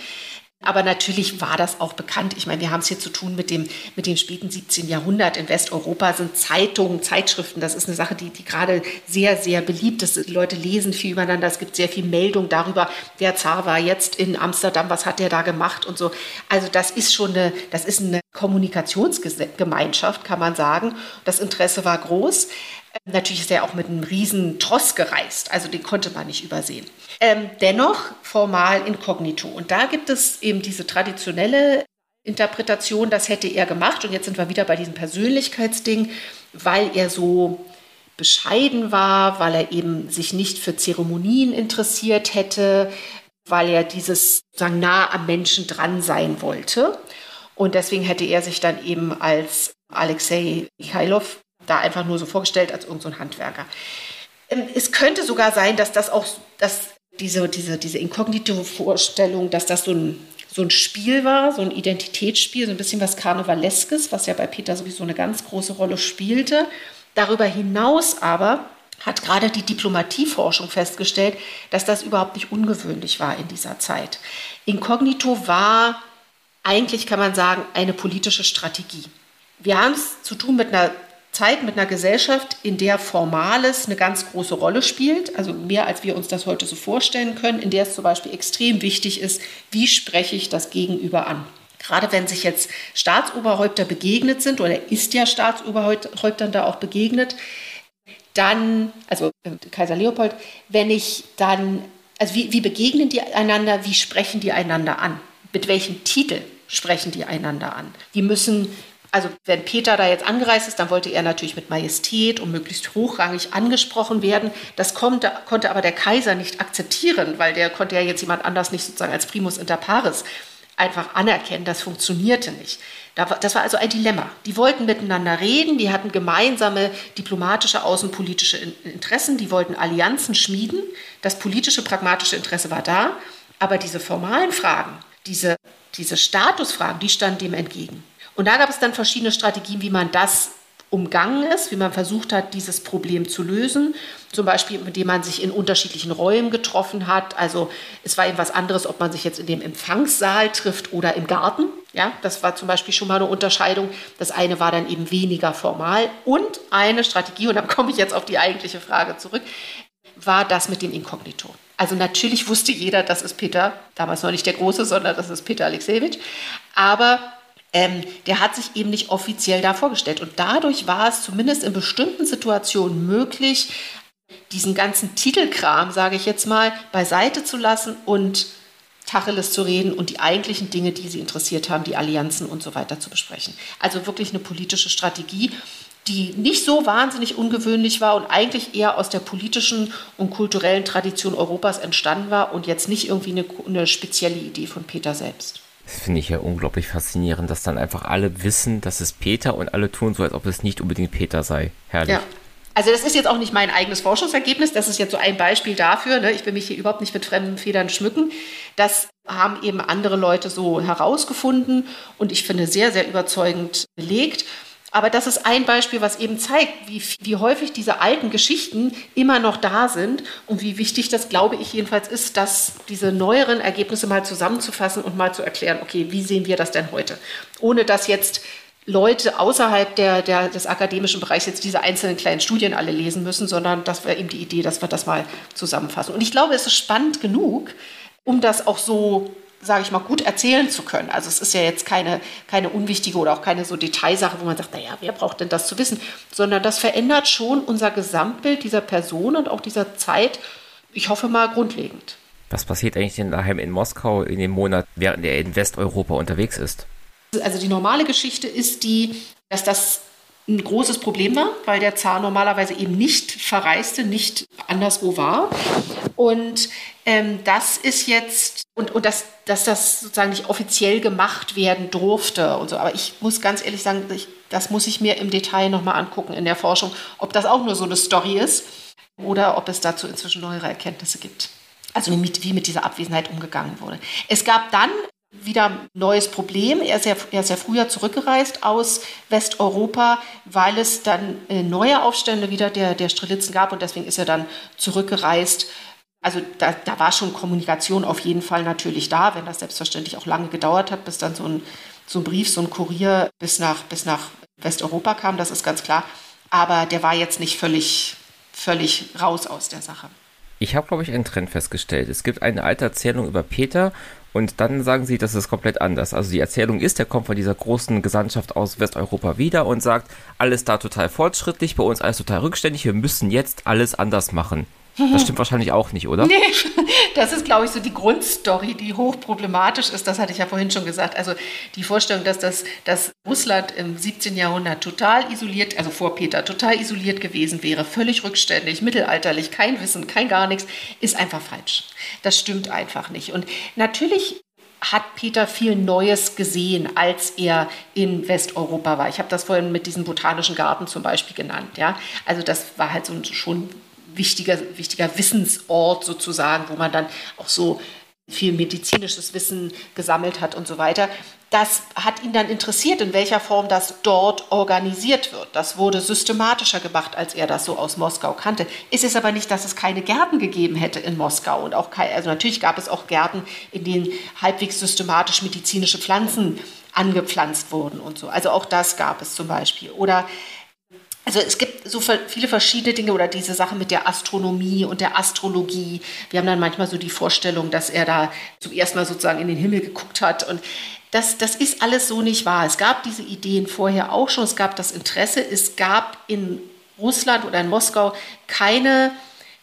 Aber natürlich war das auch bekannt. Ich meine, wir haben es hier zu tun mit dem, mit dem späten 17. Jahrhundert. In Westeuropa sind Zeitungen, Zeitschriften. Das ist eine Sache, die, die gerade sehr, sehr beliebt ist. Die Leute lesen viel übereinander. Es gibt sehr viel Meldung darüber, der Zar war jetzt in Amsterdam, was hat der da gemacht und so. Also das ist schon eine, das ist eine Kommunikationsgemeinschaft, kann man sagen. Das Interesse war groß. Natürlich ist er auch mit einem riesen Tross gereist, also den konnte man nicht übersehen. Ähm, dennoch formal inkognito. Und da gibt es eben diese traditionelle Interpretation, das hätte er gemacht. Und jetzt sind wir wieder bei diesem Persönlichkeitsding, weil er so bescheiden war, weil er eben sich nicht für Zeremonien interessiert hätte, weil er dieses sagen, nah am Menschen dran sein wollte. Und deswegen hätte er sich dann eben als Alexei Michailov da einfach nur so vorgestellt als irgendein so Handwerker. Ähm, es könnte sogar sein, dass das auch, dass diese, diese, diese Inkognito-Vorstellung, dass das so ein, so ein Spiel war, so ein Identitätsspiel, so ein bisschen was Karnevaleskes, was ja bei Peter sowieso eine ganz große Rolle spielte. Darüber hinaus aber hat gerade die Diplomatieforschung festgestellt, dass das überhaupt nicht ungewöhnlich war in dieser Zeit. Inkognito war eigentlich, kann man sagen, eine politische Strategie. Wir haben es zu tun mit einer Zeit mit einer Gesellschaft, in der Formales eine ganz große Rolle spielt, also mehr als wir uns das heute so vorstellen können, in der es zum Beispiel extrem wichtig ist, wie spreche ich das Gegenüber an. Gerade wenn sich jetzt Staatsoberhäupter begegnet sind, oder ist ja Staatsoberhäuptern da auch begegnet, dann, also äh, Kaiser Leopold, wenn ich dann, also wie, wie begegnen die einander, wie sprechen die einander an? Mit welchem Titel sprechen die einander an? Die müssen also wenn Peter da jetzt angereist ist, dann wollte er natürlich mit Majestät und möglichst hochrangig angesprochen werden. Das konnte, konnte aber der Kaiser nicht akzeptieren, weil der konnte ja jetzt jemand anders nicht sozusagen als Primus inter pares einfach anerkennen. Das funktionierte nicht. Das war also ein Dilemma. Die wollten miteinander reden, die hatten gemeinsame diplomatische, außenpolitische Interessen, die wollten Allianzen schmieden. Das politische, pragmatische Interesse war da, aber diese formalen Fragen, diese, diese Statusfragen, die standen dem entgegen. Und da gab es dann verschiedene Strategien, wie man das umgangen ist, wie man versucht hat, dieses Problem zu lösen. Zum Beispiel, indem man sich in unterschiedlichen Räumen getroffen hat. Also es war eben was anderes, ob man sich jetzt in dem Empfangssaal trifft oder im Garten. Ja, das war zum Beispiel schon mal eine Unterscheidung. Das eine war dann eben weniger formal. Und eine Strategie, und dann komme ich jetzt auf die eigentliche Frage zurück, war das mit dem Inkognito. Also natürlich wusste jeder, das ist Peter, damals noch nicht der Große, sondern das ist Peter Alexejewitsch. Aber ähm, der hat sich eben nicht offiziell da vorgestellt. Und dadurch war es zumindest in bestimmten Situationen möglich, diesen ganzen Titelkram, sage ich jetzt mal, beiseite zu lassen und Tacheles zu reden und die eigentlichen Dinge, die sie interessiert haben, die Allianzen und so weiter zu besprechen. Also wirklich eine politische Strategie, die nicht so wahnsinnig ungewöhnlich war und eigentlich eher aus der politischen und kulturellen Tradition Europas entstanden war und jetzt nicht irgendwie eine, eine spezielle Idee von Peter selbst. Das finde ich ja unglaublich faszinierend, dass dann einfach alle wissen, dass es Peter und alle tun so, als ob es nicht unbedingt Peter sei. Herrlich. Ja. Also das ist jetzt auch nicht mein eigenes Forschungsergebnis, das ist jetzt so ein Beispiel dafür. Ne? Ich will mich hier überhaupt nicht mit fremden Federn schmücken. Das haben eben andere Leute so herausgefunden und ich finde sehr, sehr überzeugend belegt. Aber das ist ein Beispiel, was eben zeigt, wie, wie häufig diese alten Geschichten immer noch da sind und wie wichtig das, glaube ich jedenfalls, ist, dass diese neueren Ergebnisse mal zusammenzufassen und mal zu erklären, okay, wie sehen wir das denn heute? Ohne dass jetzt Leute außerhalb der, der, des akademischen Bereichs jetzt diese einzelnen kleinen Studien alle lesen müssen, sondern das wäre eben die Idee, dass wir das mal zusammenfassen. Und ich glaube, es ist spannend genug, um das auch so sage ich mal, gut erzählen zu können. Also es ist ja jetzt keine, keine unwichtige oder auch keine so Detailsache, wo man sagt, naja, wer braucht denn das zu wissen, sondern das verändert schon unser Gesamtbild dieser Person und auch dieser Zeit, ich hoffe mal, grundlegend. Was passiert eigentlich denn daheim in Moskau in dem Monat, während er in Westeuropa unterwegs ist? Also die normale Geschichte ist die, dass das ein großes Problem war, weil der Zar normalerweise eben nicht verreiste, nicht anderswo war. Und ähm, das ist jetzt, und, und dass, dass das sozusagen nicht offiziell gemacht werden durfte und so. Aber ich muss ganz ehrlich sagen, ich, das muss ich mir im Detail nochmal angucken in der Forschung, ob das auch nur so eine Story ist oder ob es dazu inzwischen neuere Erkenntnisse gibt. Also wie, wie mit dieser Abwesenheit umgegangen wurde. Es gab dann wieder ein neues Problem. Er ist, ja, er ist ja früher zurückgereist aus Westeuropa, weil es dann äh, neue Aufstände wieder der, der Strelitzen gab und deswegen ist er dann zurückgereist. Also da, da war schon Kommunikation auf jeden Fall natürlich da, wenn das selbstverständlich auch lange gedauert hat, bis dann so ein, so ein Brief, so ein Kurier bis nach, bis nach Westeuropa kam, das ist ganz klar. Aber der war jetzt nicht völlig, völlig raus aus der Sache. Ich habe, glaube ich, einen Trend festgestellt. Es gibt eine alte Erzählung über Peter und dann sagen sie, das ist komplett anders. Also die Erzählung ist, er kommt von dieser großen Gesandtschaft aus Westeuropa wieder und sagt, alles da total fortschrittlich, bei uns alles total rückständig, wir müssen jetzt alles anders machen. Das stimmt wahrscheinlich auch nicht, oder? Nee, das ist, glaube ich, so die Grundstory, die hochproblematisch ist. Das hatte ich ja vorhin schon gesagt. Also die Vorstellung, dass, das, dass Russland im 17. Jahrhundert total isoliert, also vor Peter, total isoliert gewesen wäre, völlig rückständig, mittelalterlich, kein Wissen, kein gar nichts, ist einfach falsch. Das stimmt einfach nicht. Und natürlich hat Peter viel Neues gesehen, als er in Westeuropa war. Ich habe das vorhin mit diesem botanischen Garten zum Beispiel genannt. Ja? Also das war halt so schon wichtiger, wichtiger Wissensort sozusagen, wo man dann auch so viel medizinisches Wissen gesammelt hat und so weiter. Das hat ihn dann interessiert, in welcher Form das dort organisiert wird. Das wurde systematischer gemacht, als er das so aus Moskau kannte. Ist es aber nicht, dass es keine Gärten gegeben hätte in Moskau und auch keine, also natürlich gab es auch Gärten, in denen halbwegs systematisch medizinische Pflanzen angepflanzt wurden und so. Also auch das gab es zum Beispiel. Oder also es gibt so viele verschiedene Dinge oder diese Sache mit der Astronomie und der Astrologie. Wir haben dann manchmal so die Vorstellung, dass er da zum ersten Mal sozusagen in den Himmel geguckt hat. Und das, das ist alles so nicht wahr. Es gab diese Ideen vorher auch schon. Es gab das Interesse. Es gab in Russland oder in Moskau keine,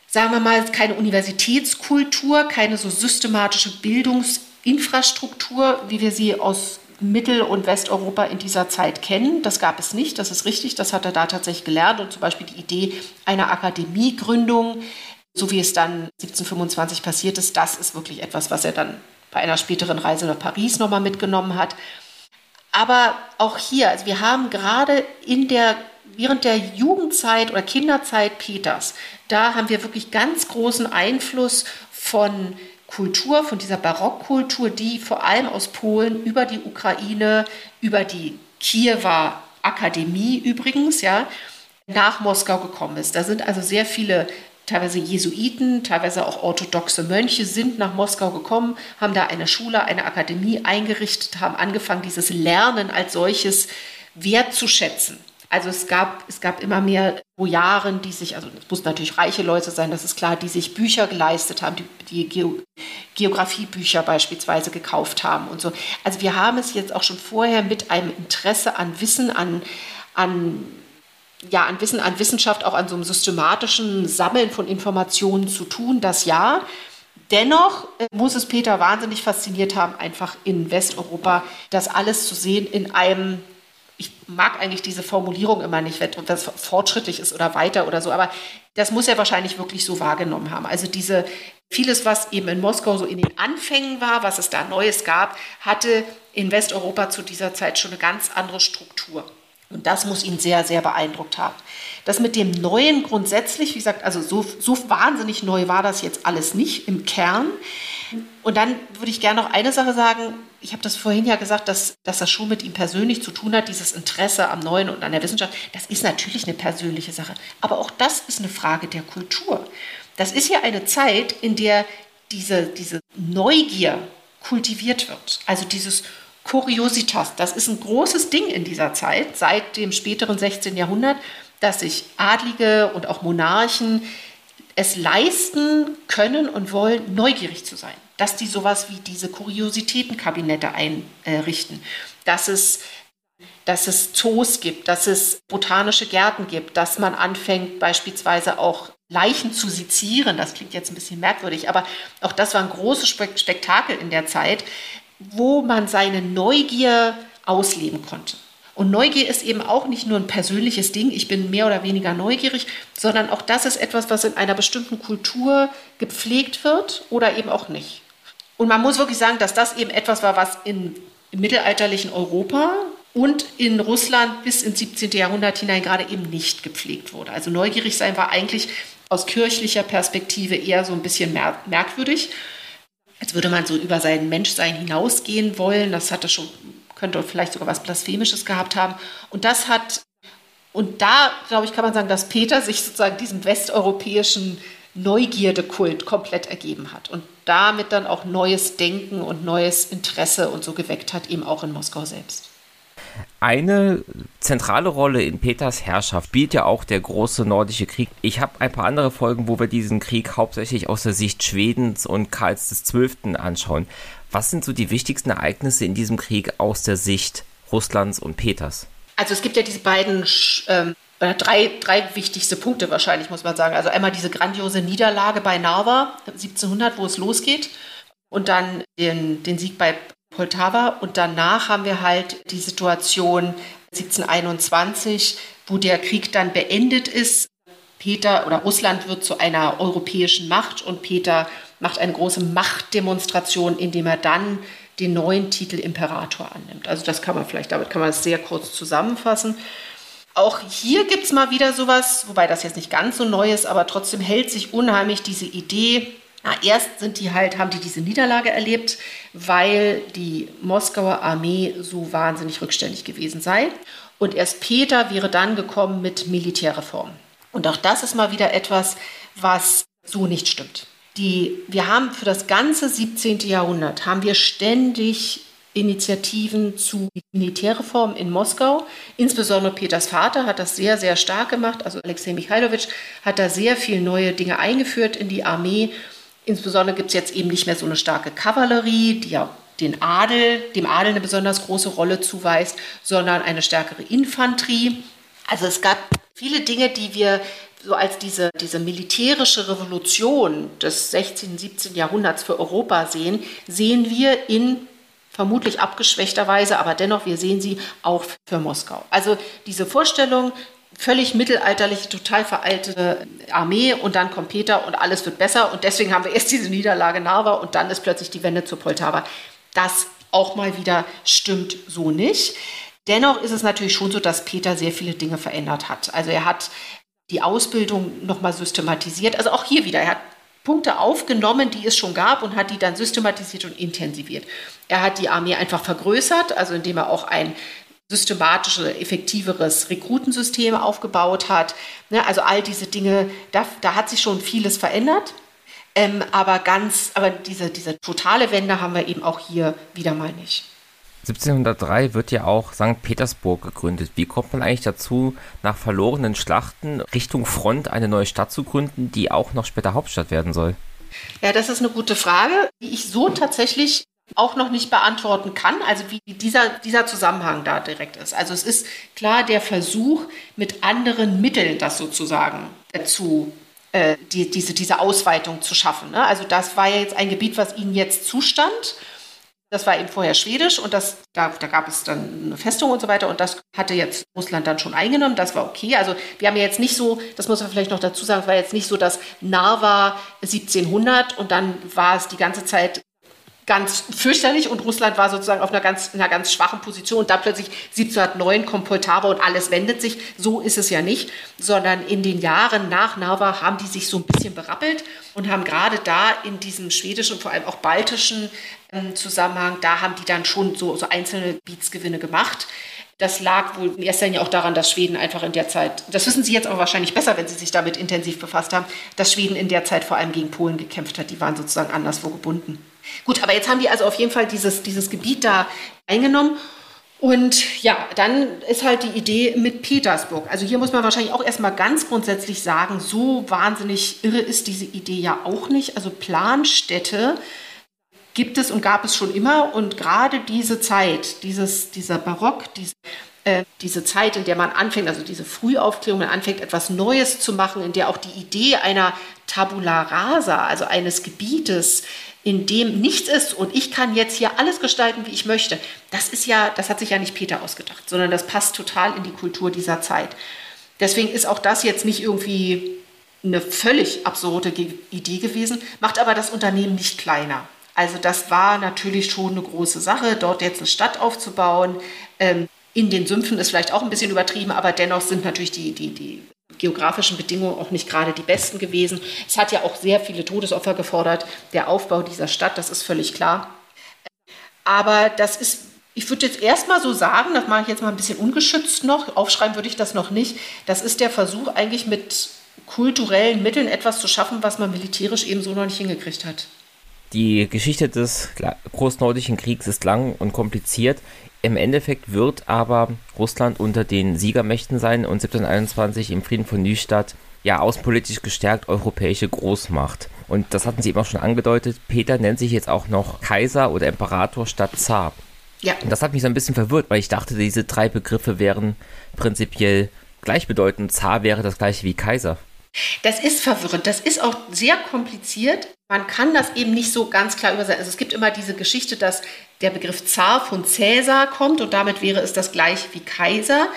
sagen wir mal, keine Universitätskultur, keine so systematische Bildungsinfrastruktur, wie wir sie aus Mittel- und Westeuropa in dieser Zeit kennen. Das gab es nicht, das ist richtig, das hat er da tatsächlich gelernt. Und zum Beispiel die Idee einer Akademiegründung, so wie es dann 1725 passiert ist, das ist wirklich etwas, was er dann bei einer späteren Reise nach Paris nochmal mitgenommen hat. Aber auch hier, also wir haben gerade in der, während der Jugendzeit oder Kinderzeit Peters, da haben wir wirklich ganz großen Einfluss von Kultur, von dieser Barockkultur, die vor allem aus Polen über die Ukraine, über die Kiewer Akademie übrigens, ja, nach Moskau gekommen ist. Da sind also sehr viele teilweise Jesuiten, teilweise auch orthodoxe Mönche sind nach Moskau gekommen, haben da eine Schule, eine Akademie eingerichtet, haben angefangen, dieses Lernen als solches wertzuschätzen. Also es gab, es gab immer mehr Bojaren, die sich, also es muss natürlich reiche Leute sein, das ist klar, die sich Bücher geleistet haben, die, die Geografiebücher beispielsweise gekauft haben und so. Also wir haben es jetzt auch schon vorher mit einem Interesse an Wissen, an, an ja, an Wissen, an Wissenschaft, auch an so einem systematischen Sammeln von Informationen zu tun, das ja. Dennoch äh, muss es Peter wahnsinnig fasziniert haben, einfach in Westeuropa das alles zu sehen in einem ich mag eigentlich diese Formulierung immer nicht, wenn das fortschrittlich ist oder weiter oder so, aber das muss er wahrscheinlich wirklich so wahrgenommen haben. Also diese vieles, was eben in Moskau so in den Anfängen war, was es da Neues gab, hatte in Westeuropa zu dieser Zeit schon eine ganz andere Struktur. Und das muss ihn sehr, sehr beeindruckt haben. Das mit dem Neuen grundsätzlich, wie gesagt, also so, so wahnsinnig neu war das jetzt alles nicht im Kern. Und dann würde ich gerne noch eine Sache sagen. Ich habe das vorhin ja gesagt, dass, dass das schon mit ihm persönlich zu tun hat, dieses Interesse am Neuen und an der Wissenschaft. Das ist natürlich eine persönliche Sache. Aber auch das ist eine Frage der Kultur. Das ist ja eine Zeit, in der diese, diese Neugier kultiviert wird. Also dieses Kuriositas, das ist ein großes Ding in dieser Zeit, seit dem späteren 16. Jahrhundert, dass sich Adlige und auch Monarchen es leisten können und wollen, neugierig zu sein. Dass die sowas wie diese Kuriositätenkabinette einrichten, dass es, dass es Zoos gibt, dass es botanische Gärten gibt, dass man anfängt beispielsweise auch Leichen zu sezieren. Das klingt jetzt ein bisschen merkwürdig, aber auch das war ein großes Spektakel in der Zeit, wo man seine Neugier ausleben konnte. Und Neugier ist eben auch nicht nur ein persönliches Ding, ich bin mehr oder weniger neugierig, sondern auch das ist etwas, was in einer bestimmten Kultur gepflegt wird oder eben auch nicht. Und man muss wirklich sagen, dass das eben etwas war, was in, im mittelalterlichen Europa und in Russland bis ins 17. Jahrhundert hinein gerade eben nicht gepflegt wurde. Also neugierig sein war eigentlich aus kirchlicher Perspektive eher so ein bisschen merkwürdig. Als würde man so über sein Menschsein hinausgehen wollen. Das hatte schon könnte vielleicht sogar was Blasphemisches gehabt haben. Und das hat, und da, glaube ich, kann man sagen, dass Peter sich sozusagen diesem westeuropäischen Neugierdekult komplett ergeben hat und damit dann auch neues Denken und neues Interesse und so geweckt hat, eben auch in Moskau selbst. Eine zentrale Rolle in Peters Herrschaft spielt ja auch der große nordische Krieg. Ich habe ein paar andere Folgen, wo wir diesen Krieg hauptsächlich aus der Sicht Schwedens und Karls XII. anschauen. Was sind so die wichtigsten Ereignisse in diesem Krieg aus der Sicht Russlands und Peters? Also es gibt ja diese beiden ähm, drei, drei wichtigste Punkte wahrscheinlich, muss man sagen. Also einmal diese grandiose Niederlage bei Narva 1700, wo es losgeht, und dann den, den Sieg bei Poltava. Und danach haben wir halt die Situation 1721, wo der Krieg dann beendet ist. Peter oder Russland wird zu einer europäischen Macht und Peter macht eine große Machtdemonstration, indem er dann den neuen Titel Imperator annimmt. Also das kann man vielleicht, damit kann man es sehr kurz zusammenfassen. Auch hier gibt es mal wieder sowas, wobei das jetzt nicht ganz so neu ist, aber trotzdem hält sich unheimlich diese Idee. Na, erst sind die halt, haben die diese Niederlage erlebt, weil die Moskauer Armee so wahnsinnig rückständig gewesen sei. Und erst Peter wäre dann gekommen mit Militärreformen. Und auch das ist mal wieder etwas, was so nicht stimmt die, wir haben für das ganze 17. Jahrhundert haben wir ständig Initiativen zu Militärreformen in Moskau. Insbesondere Peters Vater hat das sehr, sehr stark gemacht. Also Alexei Michailowitsch hat da sehr viele neue Dinge eingeführt in die Armee. Insbesondere gibt es jetzt eben nicht mehr so eine starke Kavallerie, die ja den Adel, dem Adel eine besonders große Rolle zuweist, sondern eine stärkere Infanterie. Also es gab viele Dinge, die wir so als diese, diese militärische Revolution des 16., 17. Jahrhunderts für Europa sehen, sehen wir in vermutlich abgeschwächter Weise, aber dennoch, wir sehen sie auch für Moskau. Also diese Vorstellung, völlig mittelalterliche, total veraltete Armee und dann kommt Peter und alles wird besser und deswegen haben wir erst diese Niederlage Narva und dann ist plötzlich die Wende zu Poltava. Das auch mal wieder stimmt so nicht. Dennoch ist es natürlich schon so, dass Peter sehr viele Dinge verändert hat. Also er hat die Ausbildung nochmal systematisiert. Also auch hier wieder, er hat Punkte aufgenommen, die es schon gab und hat die dann systematisiert und intensiviert. Er hat die Armee einfach vergrößert, also indem er auch ein systematisches, effektiveres Rekrutensystem aufgebaut hat. Ne, also all diese Dinge, da, da hat sich schon vieles verändert. Ähm, aber ganz, aber diese, diese totale Wende haben wir eben auch hier wieder mal nicht. 1703 wird ja auch St. Petersburg gegründet. Wie kommt man eigentlich dazu, nach verlorenen Schlachten Richtung Front eine neue Stadt zu gründen, die auch noch später Hauptstadt werden soll? Ja, das ist eine gute Frage, die ich so tatsächlich auch noch nicht beantworten kann, also wie dieser, dieser Zusammenhang da direkt ist. Also es ist klar der Versuch, mit anderen Mitteln das sozusagen zu äh, die, diese, diese Ausweitung zu schaffen. Ne? Also das war ja jetzt ein Gebiet, was ihnen jetzt zustand das war eben vorher schwedisch und das, da, da gab es dann eine Festung und so weiter und das hatte jetzt Russland dann schon eingenommen. Das war okay. Also wir haben ja jetzt nicht so, das muss man vielleicht noch dazu sagen, es war jetzt nicht so, dass Narva 1700 und dann war es die ganze Zeit ganz fürchterlich und Russland war sozusagen auf einer ganz, einer ganz schwachen Position und dann plötzlich 1709 kommt Poltava und alles wendet sich. So ist es ja nicht, sondern in den Jahren nach Narva haben die sich so ein bisschen berappelt und haben gerade da in diesem schwedischen und vor allem auch baltischen ähm, Zusammenhang, da haben die dann schon so, so einzelne Beatsgewinne gemacht. Das lag wohl in erster Linie auch daran, dass Schweden einfach in der Zeit, das wissen Sie jetzt aber wahrscheinlich besser, wenn Sie sich damit intensiv befasst haben, dass Schweden in der Zeit vor allem gegen Polen gekämpft hat. Die waren sozusagen anderswo gebunden. Gut, aber jetzt haben die also auf jeden Fall dieses, dieses Gebiet da eingenommen. Und ja, dann ist halt die Idee mit Petersburg. Also hier muss man wahrscheinlich auch erstmal ganz grundsätzlich sagen, so wahnsinnig irre ist diese Idee ja auch nicht. Also Planstädte gibt es und gab es schon immer. Und gerade diese Zeit, dieses, dieser Barock, diese, äh, diese Zeit, in der man anfängt, also diese Frühaufklärung, man anfängt, etwas Neues zu machen, in der auch die Idee einer Tabula rasa, also eines Gebietes, in dem nichts ist und ich kann jetzt hier alles gestalten, wie ich möchte, das ist ja, das hat sich ja nicht Peter ausgedacht, sondern das passt total in die Kultur dieser Zeit. Deswegen ist auch das jetzt nicht irgendwie eine völlig absurde Idee gewesen, macht aber das Unternehmen nicht kleiner. Also das war natürlich schon eine große Sache, dort jetzt eine Stadt aufzubauen. Ähm, in den Sümpfen ist vielleicht auch ein bisschen übertrieben, aber dennoch sind natürlich die, die, die geografischen Bedingungen auch nicht gerade die besten gewesen. Es hat ja auch sehr viele Todesopfer gefordert, der Aufbau dieser Stadt, das ist völlig klar. Aber das ist, ich würde jetzt erstmal so sagen, das mache ich jetzt mal ein bisschen ungeschützt noch, aufschreiben würde ich das noch nicht, das ist der Versuch eigentlich mit kulturellen Mitteln etwas zu schaffen, was man militärisch eben so noch nicht hingekriegt hat. Die Geschichte des Großnordischen Kriegs ist lang und kompliziert. Im Endeffekt wird aber Russland unter den Siegermächten sein und 1721 im Frieden von Nystad ja außenpolitisch gestärkt europäische Großmacht. Und das hatten Sie eben auch schon angedeutet. Peter nennt sich jetzt auch noch Kaiser oder Imperator statt Zar. Ja. Und das hat mich so ein bisschen verwirrt, weil ich dachte, diese drei Begriffe wären prinzipiell gleichbedeutend. Zar wäre das gleiche wie Kaiser. Das ist verwirrend. Das ist auch sehr kompliziert. Man kann das eben nicht so ganz klar übersetzen. Also es gibt immer diese Geschichte, dass der Begriff Zar von Cäsar kommt und damit wäre es das gleiche wie Kaiser.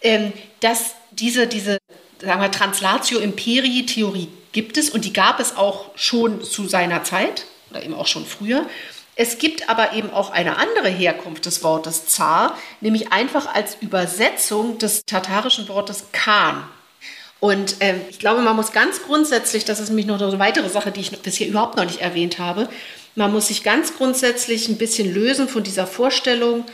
Ähm, dass diese, diese sagen wir, Translatio Imperii Theorie gibt es und die gab es auch schon zu seiner Zeit oder eben auch schon früher. Es gibt aber eben auch eine andere Herkunft des Wortes Zar, nämlich einfach als Übersetzung des tatarischen Wortes Khan. Und ähm, ich glaube, man muss ganz grundsätzlich, das ist nämlich noch eine weitere Sache, die ich bisher überhaupt noch nicht erwähnt habe, man muss sich ganz grundsätzlich ein bisschen lösen von dieser Vorstellung,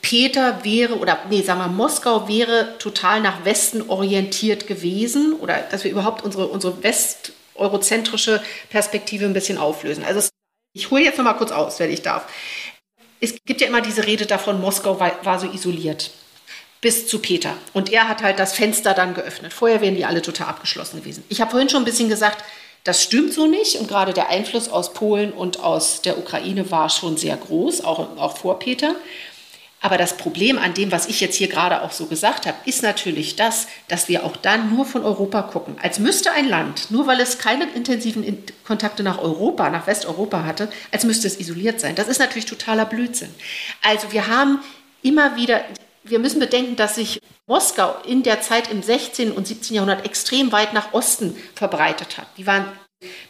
Peter wäre, oder nee, sagen wir, Moskau wäre total nach Westen orientiert gewesen oder dass wir überhaupt unsere, unsere west-eurozentrische Perspektive ein bisschen auflösen. Also ich hole jetzt noch mal kurz aus, wenn ich darf. Es gibt ja immer diese Rede davon, Moskau war, war so isoliert bis zu Peter. Und er hat halt das Fenster dann geöffnet. Vorher wären die alle total abgeschlossen gewesen. Ich habe vorhin schon ein bisschen gesagt, das stimmt so nicht. Und gerade der Einfluss aus Polen und aus der Ukraine war schon sehr groß, auch, auch vor Peter. Aber das Problem an dem, was ich jetzt hier gerade auch so gesagt habe, ist natürlich das, dass wir auch dann nur von Europa gucken. Als müsste ein Land, nur weil es keine intensiven Kontakte nach Europa, nach Westeuropa hatte, als müsste es isoliert sein. Das ist natürlich totaler Blödsinn. Also wir haben immer wieder wir müssen bedenken, dass sich Moskau in der Zeit im 16. und 17. Jahrhundert extrem weit nach Osten verbreitet hat. Die waren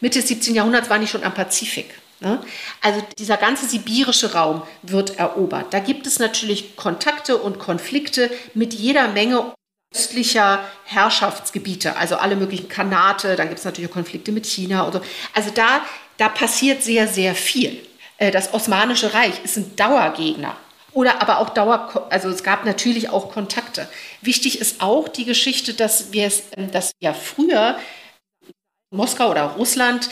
Mitte des 17. Jahrhunderts waren die schon am Pazifik. Ne? Also dieser ganze sibirische Raum wird erobert. Da gibt es natürlich Kontakte und Konflikte mit jeder Menge östlicher Herrschaftsgebiete, also alle möglichen Kanate, dann gibt es natürlich Konflikte mit China und so. Also da, da passiert sehr, sehr viel. Äh, das Osmanische Reich ist ein Dauergegner oder aber auch Dauer, also es gab natürlich auch Kontakte. Wichtig ist auch die Geschichte, dass wir es, ähm, dass ja früher Moskau oder Russland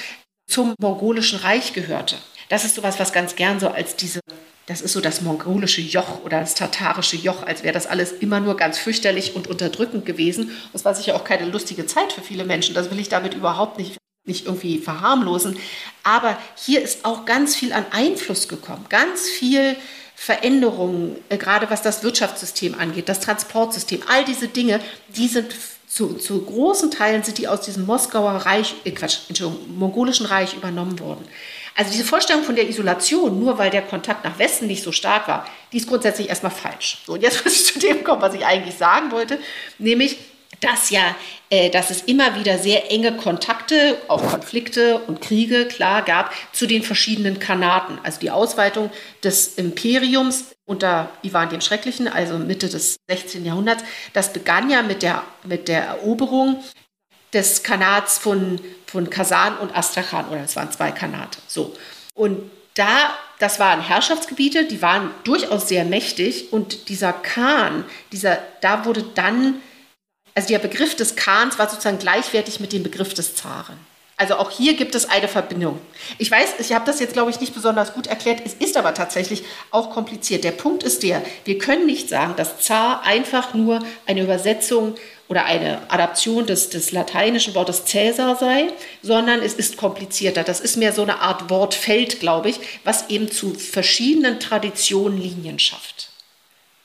zum mongolischen Reich gehörte. Das ist sowas, was ganz gern so als diese, das ist so das mongolische Joch oder das tatarische Joch, als wäre das alles immer nur ganz fürchterlich und unterdrückend gewesen. Das war sicher auch keine lustige Zeit für viele Menschen. Das will ich damit überhaupt nicht nicht irgendwie verharmlosen. Aber hier ist auch ganz viel an Einfluss gekommen, ganz viel Veränderungen, äh, gerade was das Wirtschaftssystem angeht, das Transportsystem, all diese Dinge, die sind zu, zu großen Teilen sind die aus diesem Moskauer Reich, äh Quatsch, Entschuldigung, mongolischen Reich übernommen worden. Also diese Vorstellung von der Isolation, nur weil der Kontakt nach Westen nicht so stark war, die ist grundsätzlich erstmal falsch. So, und jetzt muss ich zu dem kommen, was ich eigentlich sagen wollte, nämlich, dass ja, äh, dass es immer wieder sehr enge Kontakte, auch Konflikte und Kriege, klar, gab zu den verschiedenen Kanaten. Also die Ausweitung des Imperiums unter Ivan dem Schrecklichen, also Mitte des 16. Jahrhunderts, das begann ja mit der, mit der Eroberung des Kanats von, von Kasan und Astrachan, oder es waren zwei Kanate. So. Und da, das waren Herrschaftsgebiete, die waren durchaus sehr mächtig und dieser Khan, dieser, da wurde dann also der Begriff des Khans war sozusagen gleichwertig mit dem Begriff des Zaren. Also auch hier gibt es eine Verbindung. Ich weiß, ich habe das jetzt, glaube ich, nicht besonders gut erklärt. Es ist aber tatsächlich auch kompliziert. Der Punkt ist der, wir können nicht sagen, dass Zar einfach nur eine Übersetzung oder eine Adaption des, des lateinischen Wortes Cäsar sei, sondern es ist komplizierter. Das ist mehr so eine Art Wortfeld, glaube ich, was eben zu verschiedenen Traditionen Linien schafft.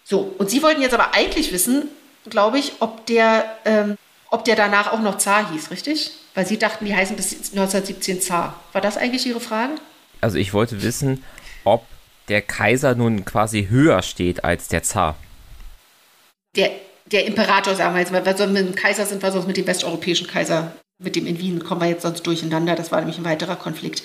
So, und Sie wollten jetzt aber eigentlich wissen, glaube ich, ob der, ähm, ob der danach auch noch Zar hieß, richtig? Weil Sie dachten, die heißen bis 1917 Zar. War das eigentlich Ihre Frage? Also ich wollte wissen, ob der Kaiser nun quasi höher steht als der Zar. Der, der Imperator, sagen wir jetzt mal, was mit dem Kaiser sind wir sonst mit dem westeuropäischen Kaiser, mit dem in Wien kommen wir jetzt sonst durcheinander. Das war nämlich ein weiterer Konflikt.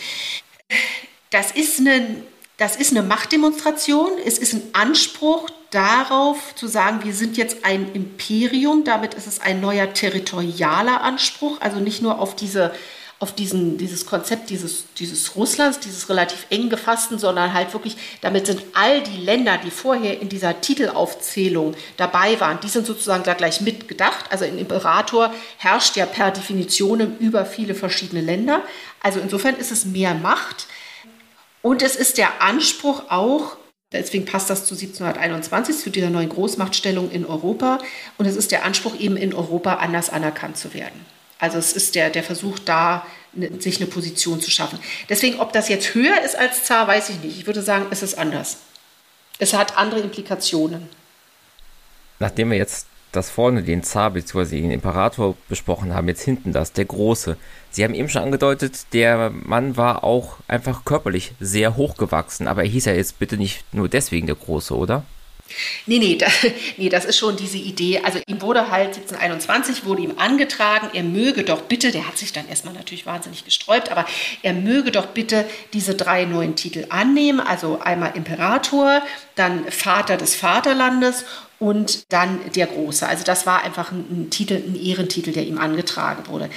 Das ist eine, das ist eine Machtdemonstration. Es ist ein Anspruch darauf zu sagen, wir sind jetzt ein Imperium. Damit ist es ein neuer territorialer Anspruch, also nicht nur auf diese auf diesen, dieses Konzept dieses, dieses Russlands, dieses relativ eng gefassten, sondern halt wirklich, damit sind all die Länder, die vorher in dieser Titelaufzählung dabei waren, die sind sozusagen da gleich mitgedacht. Also ein Imperator herrscht ja per Definition über viele verschiedene Länder. Also insofern ist es mehr Macht. Und es ist der Anspruch auch, Deswegen passt das zu 1721, zu dieser neuen Großmachtstellung in Europa. Und es ist der Anspruch, eben in Europa anders anerkannt zu werden. Also es ist der, der Versuch da, ne, sich eine Position zu schaffen. Deswegen, ob das jetzt höher ist als Zar, weiß ich nicht. Ich würde sagen, es ist anders. Es hat andere Implikationen. Nachdem wir jetzt das vorne, den Zar bzw. den Imperator besprochen haben, jetzt hinten das, der Große. Sie haben eben schon angedeutet, der Mann war auch einfach körperlich sehr hochgewachsen, aber er hieß ja jetzt bitte nicht nur deswegen der Große, oder? Nee, nee, da, nee, das ist schon diese Idee. Also ihm wurde halt 1721, wurde ihm angetragen, er möge doch bitte, der hat sich dann erstmal natürlich wahnsinnig gesträubt, aber er möge doch bitte diese drei neuen Titel annehmen. Also einmal Imperator, dann Vater des Vaterlandes und dann der Große. Also das war einfach ein, ein Titel, ein Ehrentitel, der ihm angetragen wurde.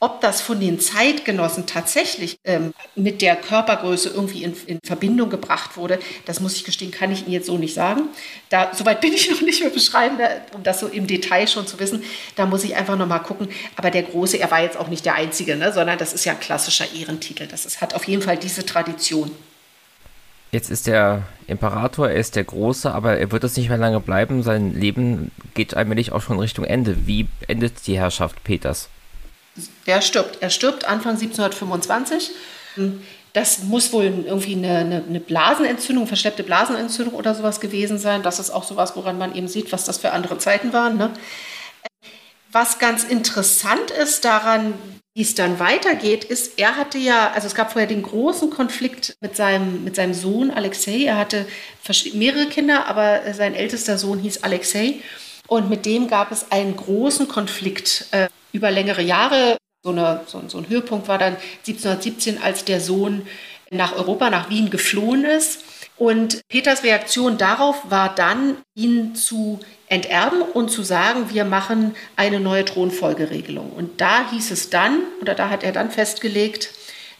Ob das von den Zeitgenossen tatsächlich ähm, mit der Körpergröße irgendwie in, in, Verbindung gebracht wurde, das muss ich gestehen, kann ich Ihnen jetzt so nicht sagen. Da, soweit bin ich noch nicht mehr beschreiben, um das so im Detail schon zu wissen. Da muss ich einfach noch mal gucken. Aber der Große, er war jetzt auch nicht der Einzige, ne, sondern das ist ja ein klassischer Ehrentitel. Das ist, hat auf jeden Fall diese Tradition. Jetzt ist der Imperator, er ist der Große, aber er wird es nicht mehr lange bleiben. Sein Leben geht allmählich auch schon Richtung Ende. Wie endet die Herrschaft Peters? Der stirbt. Er stirbt Anfang 1725. Das muss wohl irgendwie eine, eine, eine, Blasenentzündung, verschleppte Blasenentzündung oder sowas gewesen sein. Das ist auch sowas, woran man eben sieht, was das für andere Zeiten waren. Ne? Was ganz interessant ist daran, wie es dann weitergeht, ist, er hatte ja, also es gab vorher den großen Konflikt mit seinem, mit seinem Sohn Alexei. Er hatte mehrere Kinder, aber sein ältester Sohn hieß Alexei. Und mit dem gab es einen großen Konflikt. Äh, über längere Jahre. So, eine, so, so ein Höhepunkt war dann 1717, als der Sohn nach Europa, nach Wien geflohen ist. Und Peters Reaktion darauf war dann, ihn zu enterben und zu sagen, wir machen eine neue Thronfolgeregelung. Und da hieß es dann, oder da hat er dann festgelegt,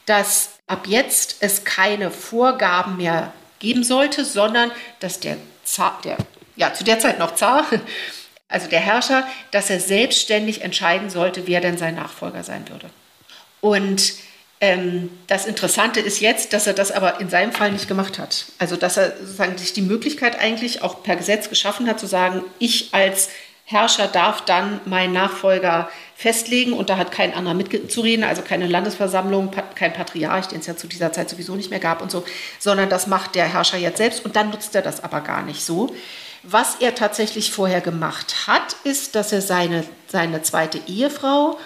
dass ab jetzt es keine Vorgaben mehr geben sollte, sondern dass der Zar, der ja zu der Zeit noch Zar, also der Herrscher, dass er selbstständig entscheiden sollte, wer denn sein Nachfolger sein würde. Und ähm, das Interessante ist jetzt, dass er das aber in seinem Fall nicht gemacht hat. Also dass er sozusagen sich die Möglichkeit eigentlich auch per Gesetz geschaffen hat, zu sagen, ich als Herrscher darf dann meinen Nachfolger festlegen und da hat kein anderer mitzureden, also keine Landesversammlung, kein Patriarch, den es ja zu dieser Zeit sowieso nicht mehr gab und so, sondern das macht der Herrscher jetzt selbst und dann nutzt er das aber gar nicht so. Was er tatsächlich vorher gemacht hat, ist, dass er seine, seine zweite Ehefrau,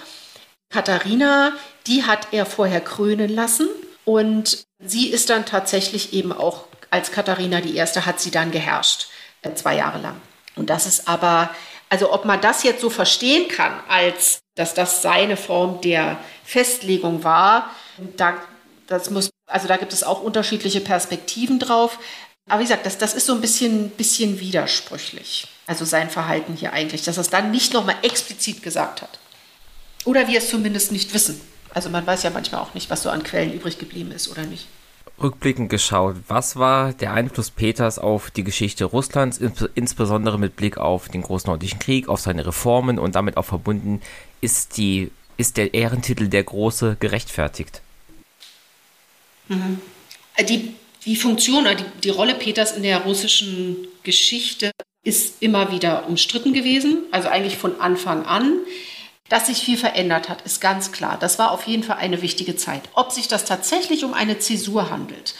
Katharina, die hat er vorher krönen lassen und sie ist dann tatsächlich eben auch als Katharina die erste, hat sie dann geherrscht, äh, zwei Jahre lang. Und das ist aber, also ob man das jetzt so verstehen kann, als dass das seine Form der Festlegung war, da, das muss, also da gibt es auch unterschiedliche Perspektiven drauf. Aber wie gesagt, das, das ist so ein bisschen, bisschen widersprüchlich. Also sein Verhalten hier eigentlich, dass er es dann nicht nochmal explizit gesagt hat. Oder wir es zumindest nicht wissen. Also man weiß ja manchmal auch nicht, was so an Quellen übrig geblieben ist oder nicht. Rückblickend geschaut, was war der Einfluss Peters auf die Geschichte Russlands, insbesondere mit Blick auf den Großen Nordischen Krieg, auf seine Reformen und damit auch verbunden, ist, die, ist der Ehrentitel der Große gerechtfertigt? Mhm. Die die Funktion oder die, die Rolle Peters in der russischen Geschichte ist immer wieder umstritten gewesen, also eigentlich von Anfang an. Dass sich viel verändert hat, ist ganz klar. Das war auf jeden Fall eine wichtige Zeit. Ob sich das tatsächlich um eine Zäsur handelt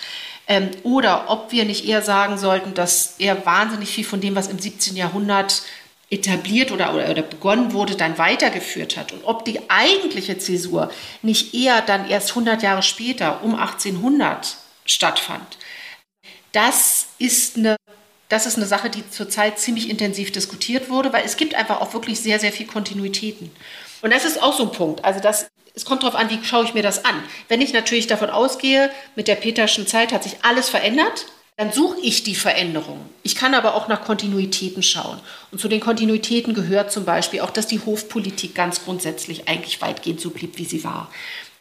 ähm, oder ob wir nicht eher sagen sollten, dass er wahnsinnig viel von dem, was im 17. Jahrhundert etabliert oder, oder, oder, begonnen wurde, dann weitergeführt hat und ob die eigentliche Zäsur nicht eher dann erst 100 Jahre später, um 1800 stattfand. Das ist eine das ist eine Sache, die zurzeit ziemlich intensiv diskutiert wurde, weil es gibt einfach auch wirklich sehr, sehr viel Kontinuitäten. Und das ist auch so ein Punkt. Also das, es kommt darauf an, wie schaue ich mir das an. Wenn ich natürlich davon ausgehe, mit der Peterschen Zeit hat sich alles verändert, dann suche ich die Veränderung. Ich kann aber auch nach Kontinuitäten schauen. Und zu den Kontinuitäten gehört zum Beispiel auch, dass die Hofpolitik ganz grundsätzlich eigentlich weitgehend so blieb, wie sie war.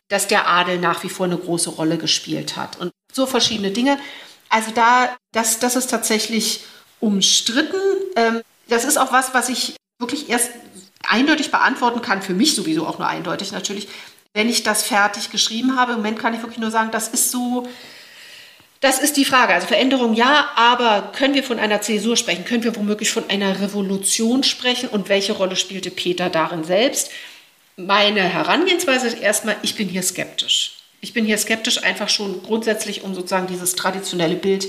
Dass der Adel nach wie vor eine große Rolle gespielt hat. Und so verschiedene Dinge. Also da, das, das ist tatsächlich umstritten. Ähm, das ist auch was, was ich wirklich erst eindeutig beantworten kann, für mich sowieso auch nur eindeutig natürlich, wenn ich das fertig geschrieben habe. Im Moment kann ich wirklich nur sagen, das ist so, das ist die Frage. Also Veränderung ja, aber können wir von einer Zäsur sprechen? Können wir womöglich von einer Revolution sprechen? Und welche Rolle spielte Peter darin selbst? Meine Herangehensweise ist erstmal, ich bin hier skeptisch. Ich bin hier skeptisch einfach schon grundsätzlich, um sozusagen dieses traditionelle Bild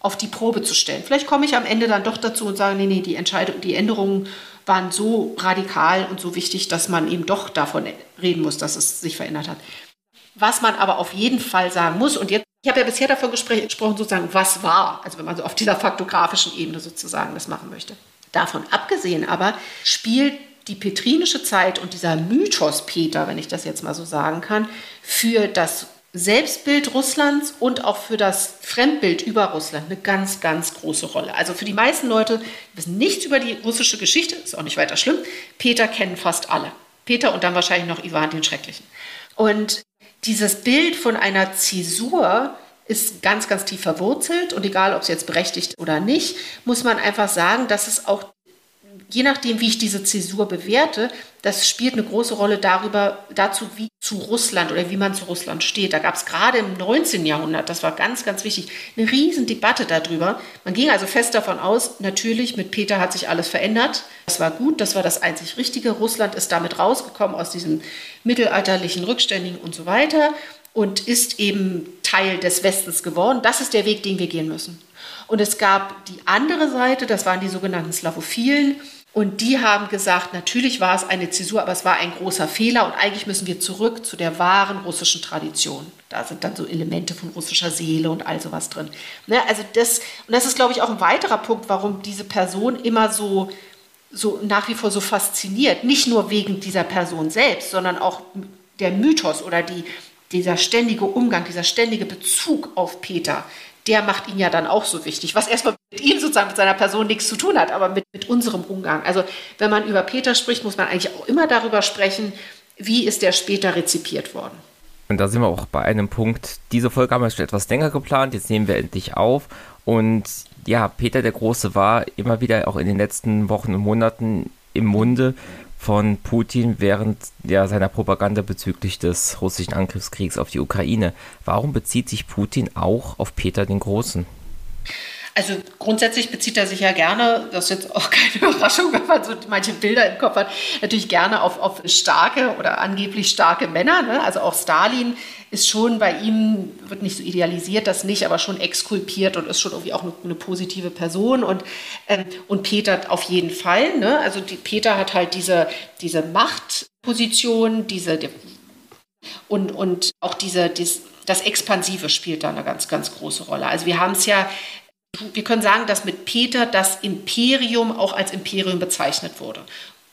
auf die Probe zu stellen. Vielleicht komme ich am Ende dann doch dazu und sage, nee, nee, die Entscheidung, die Änderungen waren so radikal und so wichtig, dass man eben doch davon reden muss, dass es sich verändert hat. Was man aber auf jeden Fall sagen muss, und jetzt, ich habe ja bisher davon gesprochen, sozusagen, was war, also wenn man so auf dieser faktografischen Ebene sozusagen das machen möchte. Davon abgesehen aber spielt die petrinische Zeit und dieser Mythos Peter, wenn ich das jetzt mal so sagen kann, für das Selbstbild Russlands und auch für das Fremdbild über Russland eine ganz, ganz große Rolle. Also für die meisten Leute wissen nichts über die russische Geschichte, ist auch nicht weiter schlimm. Peter kennen fast alle. Peter und dann wahrscheinlich noch Ivan den Schrecklichen. Und dieses Bild von einer Zäsur ist ganz, ganz tief verwurzelt und egal, ob es jetzt berechtigt oder nicht, muss man einfach sagen, dass es auch je nachdem, wie ich diese Zäsur bewerte, das spielt eine große Rolle darüber, dazu, wie zu Russland oder wie man zu Russland steht. Da gab es gerade im 19. Jahrhundert, das war ganz, ganz wichtig, eine riesen Debatte darüber. Man ging also fest davon aus, natürlich, mit Peter hat sich alles verändert. Das war gut, das war das einzig Richtige. Russland ist damit rausgekommen aus diesem mittelalterlichen Rückständigen und so weiter und ist eben Teil des Westens geworden. Das ist der Weg, den wir gehen müssen. Und es gab die andere Seite, das waren die sogenannten Slavophilen. Und die haben gesagt, natürlich war es eine Zäsur, aber es war ein großer Fehler und eigentlich müssen wir zurück zu der wahren russischen Tradition. Da sind dann so Elemente von russischer Seele und all sowas drin. Ne, also das, und das ist, glaube ich, auch ein weiterer Punkt, warum diese Person immer so, so nach wie vor so fasziniert. Nicht nur wegen dieser Person selbst, sondern auch der Mythos oder die, dieser ständige Umgang, dieser ständige Bezug auf Peter, der macht ihn ja dann auch so wichtig, was erstmal mit ihm sozusagen, mit seiner Person nichts zu tun hat, aber mit, mit unserem Umgang. Also wenn man über Peter spricht, muss man eigentlich auch immer darüber sprechen, wie ist der später rezipiert worden. Und da sind wir auch bei einem Punkt. Diese Folge haben wir schon etwas länger geplant, jetzt nehmen wir endlich auf. Und ja, Peter der Große war immer wieder auch in den letzten Wochen und Monaten im Munde von Putin während ja, seiner Propaganda bezüglich des russischen Angriffskriegs auf die Ukraine. Warum bezieht sich Putin auch auf Peter den Großen? Also grundsätzlich bezieht er sich ja gerne, das ist jetzt auch keine Überraschung, wenn man so manche Bilder im Kopf hat, natürlich gerne auf, auf starke oder angeblich starke Männer. Ne? Also auch Stalin ist schon bei ihm, wird nicht so idealisiert, das nicht, aber schon exkulpiert und ist schon irgendwie auch eine, eine positive Person. Und, ähm, und Peter auf jeden Fall. Ne? Also die, Peter hat halt diese, diese Machtposition, diese die, und, und auch diese, dies, das Expansive spielt da eine ganz, ganz große Rolle. Also wir haben es ja wir können sagen, dass mit Peter das Imperium auch als Imperium bezeichnet wurde.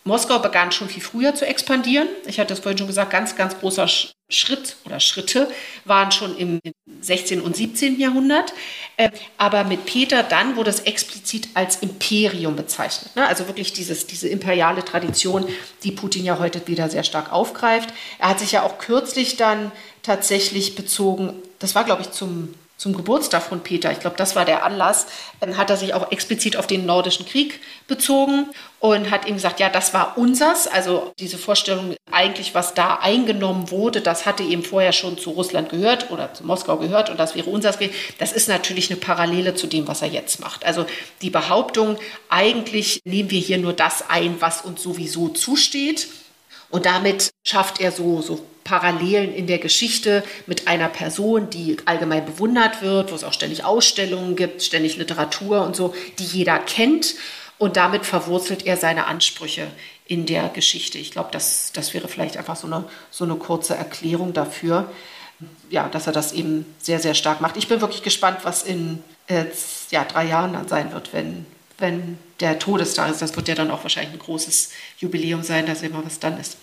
Moskau begann schon viel früher zu expandieren. Ich hatte das vorhin schon gesagt, ganz, ganz großer Schritt oder Schritte waren schon im 16. und 17. Jahrhundert. Äh, aber mit Peter dann wurde es explizit als Imperium bezeichnet. Ne? Also wirklich dieses, diese imperiale Tradition, die Putin ja heute wieder sehr stark aufgreift. Er hat sich ja auch kürzlich dann tatsächlich bezogen, das war glaube ich zum zum Geburtstag von Peter, ich glaube, das war der Anlass, hat er sich auch explizit auf den Nordischen Krieg bezogen und hat ihm gesagt, ja, das war unsers. Also diese Vorstellung, eigentlich was da eingenommen wurde, das hatte ihm vorher schon zu Russland gehört oder zu Moskau gehört und das wäre unsers. Das ist natürlich eine Parallele zu dem, was er jetzt macht. Also die Behauptung, eigentlich nehmen wir hier nur das ein, was uns sowieso zusteht. Und damit schafft er so, so Parallelen in der Geschichte mit einer Person, die allgemein bewundert wird, wo es auch ständig Ausstellungen gibt, ständig Literatur und so, die jeder kennt. Und damit verwurzelt er seine Ansprüche in der Geschichte. Ich glaube, das, das wäre vielleicht einfach so eine, so eine kurze Erklärung dafür. ja, dass er das eben sehr, sehr stark macht. Ich bin wirklich gespannt, was in äh, ja, drei Jahren dann sein wird, wenn, wenn der Todestag ist. Das wird ja dann auch wahrscheinlich ein großes Jubiläum sein, da sehen wir, was dann ist.